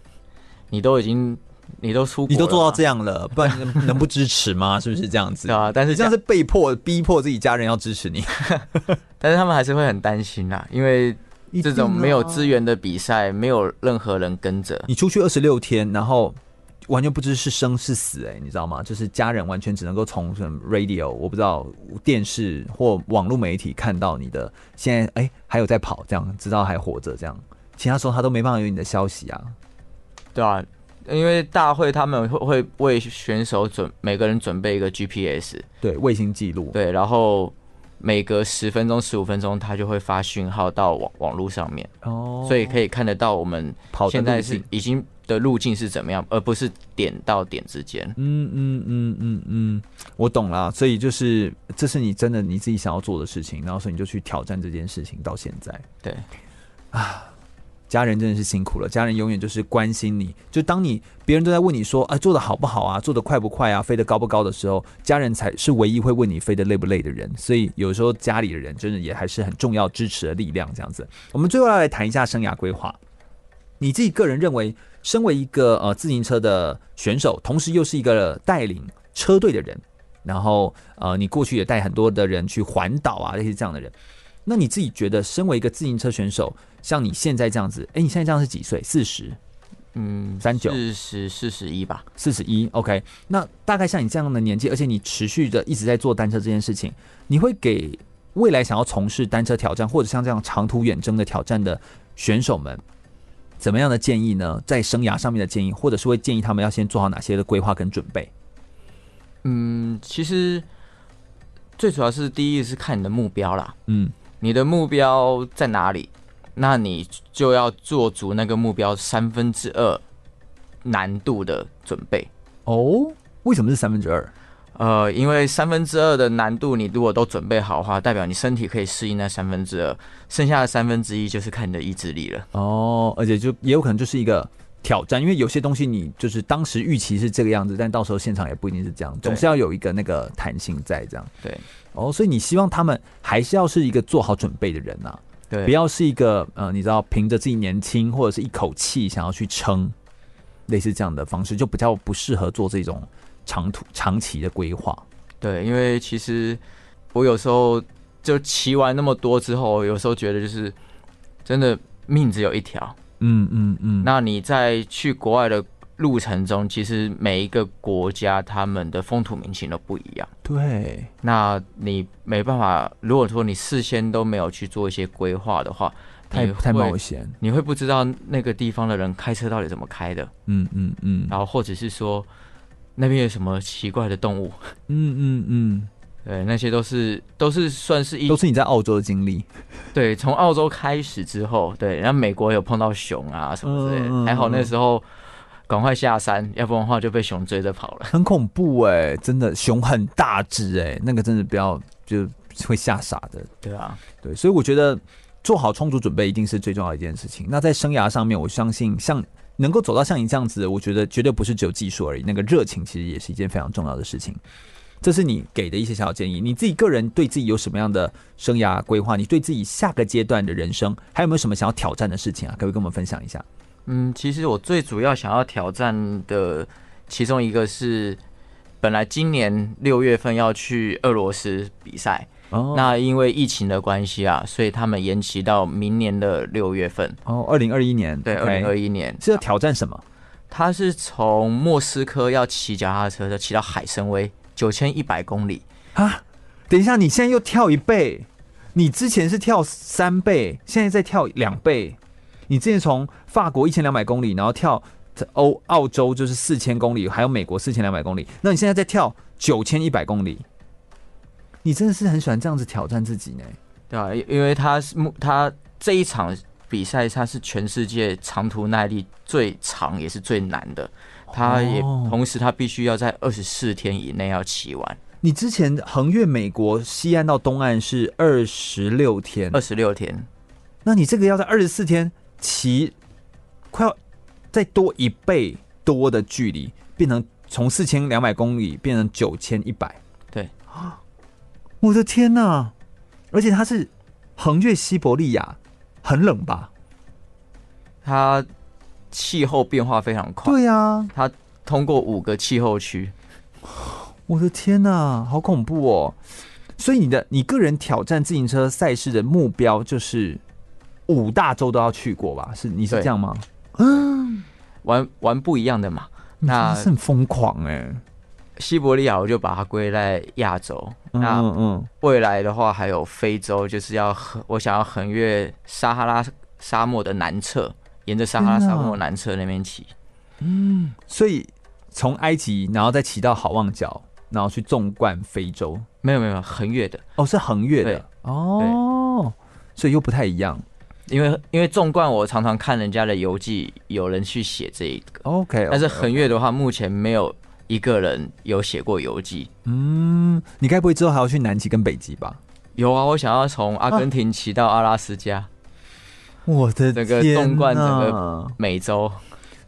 你都已经。你都出，你都做到这样了，不然能 <laughs> 能不支持吗？是不是这样子？啊，但是这样是被迫逼迫自己家人要支持你，<laughs> 但是他们还是会很担心啊，因为这种没有资源的比赛，没有任何人跟着你出去二十六天，然后完全不知是生是死，欸，哎，你知道吗？就是家人完全只能够从什么 radio，我不知道电视或网络媒体看到你的现在，哎，还有在跑，这样知道还活着，这样其他时候他都没办法有你的消息啊，对啊。因为大会他们会会为选手准每个人准备一个 GPS，对卫星记录，对，然后每隔十分钟、十五分钟，他就会发讯号到网网络上面哦，所以可以看得到我们跑现在是已经的路径是怎么样，而不是点到点之间。嗯嗯嗯嗯嗯，我懂了。所以就是这是你真的你自己想要做的事情，然后所以你就去挑战这件事情。到现在，对啊。家人真的是辛苦了，家人永远就是关心你。就当你别人都在问你说，啊，做得好不好啊，做得快不快啊，飞得高不高的时候，家人才是唯一会问你飞得累不累的人。所以有时候家里的人真的也还是很重要支持的力量。这样子，我们最后要来谈一下生涯规划。你自己个人认为，身为一个呃自行车的选手，同时又是一个带领车队的人，然后呃，你过去也带很多的人去环岛啊，这些这样的人。那你自己觉得，身为一个自行车选手，像你现在这样子，哎，你现在这样是几岁？四十，嗯，三九，四十，四十一吧，四十一。OK，那大概像你这样的年纪，而且你持续的一直在做单车这件事情，你会给未来想要从事单车挑战，或者像这样长途远征的挑战的选手们，怎么样的建议呢？在生涯上面的建议，或者是会建议他们要先做好哪些的规划跟准备？嗯，其实最主要是第一是看你的目标啦，嗯。你的目标在哪里？那你就要做足那个目标三分之二难度的准备哦。为什么是三分之二？呃，因为三分之二的难度，你如果都准备好的话，代表你身体可以适应那三分之二，剩下的三分之一就是看你的意志力了。哦，而且就也有可能就是一个挑战，因为有些东西你就是当时预期是这个样子，但到时候现场也不一定是这样，总是要有一个那个弹性在这样。对。哦，所以你希望他们还是要是一个做好准备的人呐、啊，对，不要是一个呃，你知道凭着自己年轻或者是一口气想要去撑，类似这样的方式就比较不适合做这种长途长期的规划。对，因为其实我有时候就骑完那么多之后，有时候觉得就是真的命只有一条，嗯嗯嗯，那你在去国外的。路程中，其实每一个国家他们的风土民情都不一样。对，那你没办法，如果说你事先都没有去做一些规划的话，太太冒险，你会不知道那个地方的人开车到底怎么开的。嗯嗯嗯。然后或者是说那边有什么奇怪的动物。嗯嗯嗯。<laughs> 对，那些都是都是算是一都是你在澳洲的经历。<laughs> 对，从澳洲开始之后，对，然后美国有碰到熊啊什么之类的，嗯、还好那时候。赶快下山，要不然的话就被熊追着跑了。很恐怖哎、欸，真的，熊很大只哎、欸，那个真的不要就会吓傻的。对啊，对，所以我觉得做好充足准备一定是最重要的一件事情。那在生涯上面，我相信像能够走到像你这样子，我觉得绝对不是只有技术而已，那个热情其实也是一件非常重要的事情。这是你给的一些小小建议。你自己个人对自己有什么样的生涯规划？你对自己下个阶段的人生还有没有什么想要挑战的事情啊？可不可以跟我们分享一下？嗯，其实我最主要想要挑战的其中一个是，本来今年六月份要去俄罗斯比赛，哦，那因为疫情的关系啊，所以他们延期到明年的六月份。哦，二零二一年，对，二零二一年是要挑战什么？他是从莫斯科要骑脚踏车的骑到海参崴，九千一百公里啊！等一下，你现在又跳一倍，你之前是跳三倍，现在再跳两倍。你之前从法国一千两百公里，然后跳欧澳洲就是四千公里，还有美国四千两百公里，那你现在在跳九千一百公里，你真的是很喜欢这样子挑战自己呢？对啊，因为他是他这一场比赛，他是全世界长途耐力最长也是最难的，他也同时他必须要在二十四天以内要骑完。你之前横越美国西岸到东岸是二十六天，二十六天，那你这个要在二十四天。骑快要再多一倍多的距离，变成从四千两百公里变成九千一百。对，我的天哪！而且它是横越西伯利亚，很冷吧？它气候变化非常快。对啊，它通过五个气候区。我的天哪，好恐怖哦！所以你的你个人挑战自行车赛事的目标就是。五大洲都要去过吧？是你是这样吗？嗯，玩玩不一样的嘛。那是很疯狂哎、欸。西伯利亚我就把它归在亚洲。嗯嗯。未来的话还有非洲，就是要横我想要横越撒哈拉沙漠的南侧，沿着撒哈拉沙漠南侧那边骑。嗯，所以从埃及然后再骑到好望角，然后去纵贯非洲。没没有没有横越的哦，是横越的哦，所以又不太一样。因为因为纵贯我常常看人家的游记，有人去写这一个 OK，, okay 但是横越的话，目前没有一个人有写过游记。嗯，你该不会之后还要去南极跟北极吧？有啊，我想要从阿根廷骑到阿拉斯加。啊、我的整个纵贯整个美洲。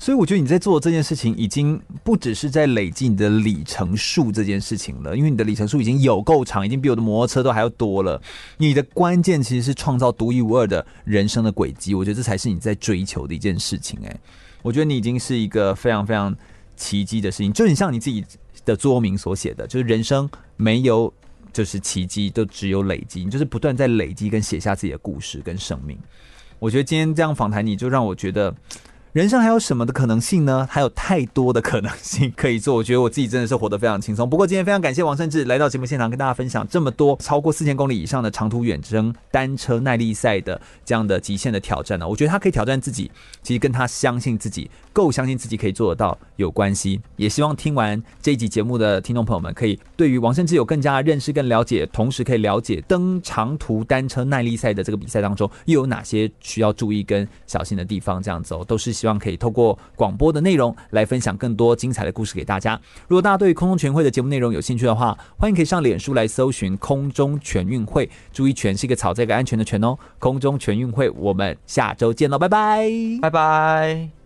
所以我觉得你在做这件事情，已经不只是在累积你的里程数这件事情了，因为你的里程数已经有够长，已经比我的摩托车都还要多了。你的关键其实是创造独一无二的人生的轨迹，我觉得这才是你在追求的一件事情。哎，我觉得你已经是一个非常非常奇迹的事情，就很像你自己的座名所写的，就是人生没有就是奇迹，都只有累积，你就是不断在累积跟写下自己的故事跟生命。我觉得今天这样访谈你，就让我觉得。人生还有什么的可能性呢？还有太多的可能性可以做。我觉得我自己真的是活得非常轻松。不过今天非常感谢王胜志来到节目现场，跟大家分享这么多超过四千公里以上的长途远征单车耐力赛的这样的极限的挑战呢。我觉得他可以挑战自己，其实跟他相信自己，够相信自己可以做得到有关系。也希望听完这一集节目的听众朋友们，可以对于王胜志有更加认识、更了解，同时可以了解登长途单车耐力赛的这个比赛当中又有哪些需要注意跟小心的地方。这样子哦，都是。希望可以透过广播的内容来分享更多精彩的故事给大家。如果大家对空中全会的节目内容有兴趣的话，欢迎可以上脸书来搜寻“空中全运会”，注意“全”是一个草这个安全的“全”哦。空中全运会，我们下周见喽，拜拜，拜拜。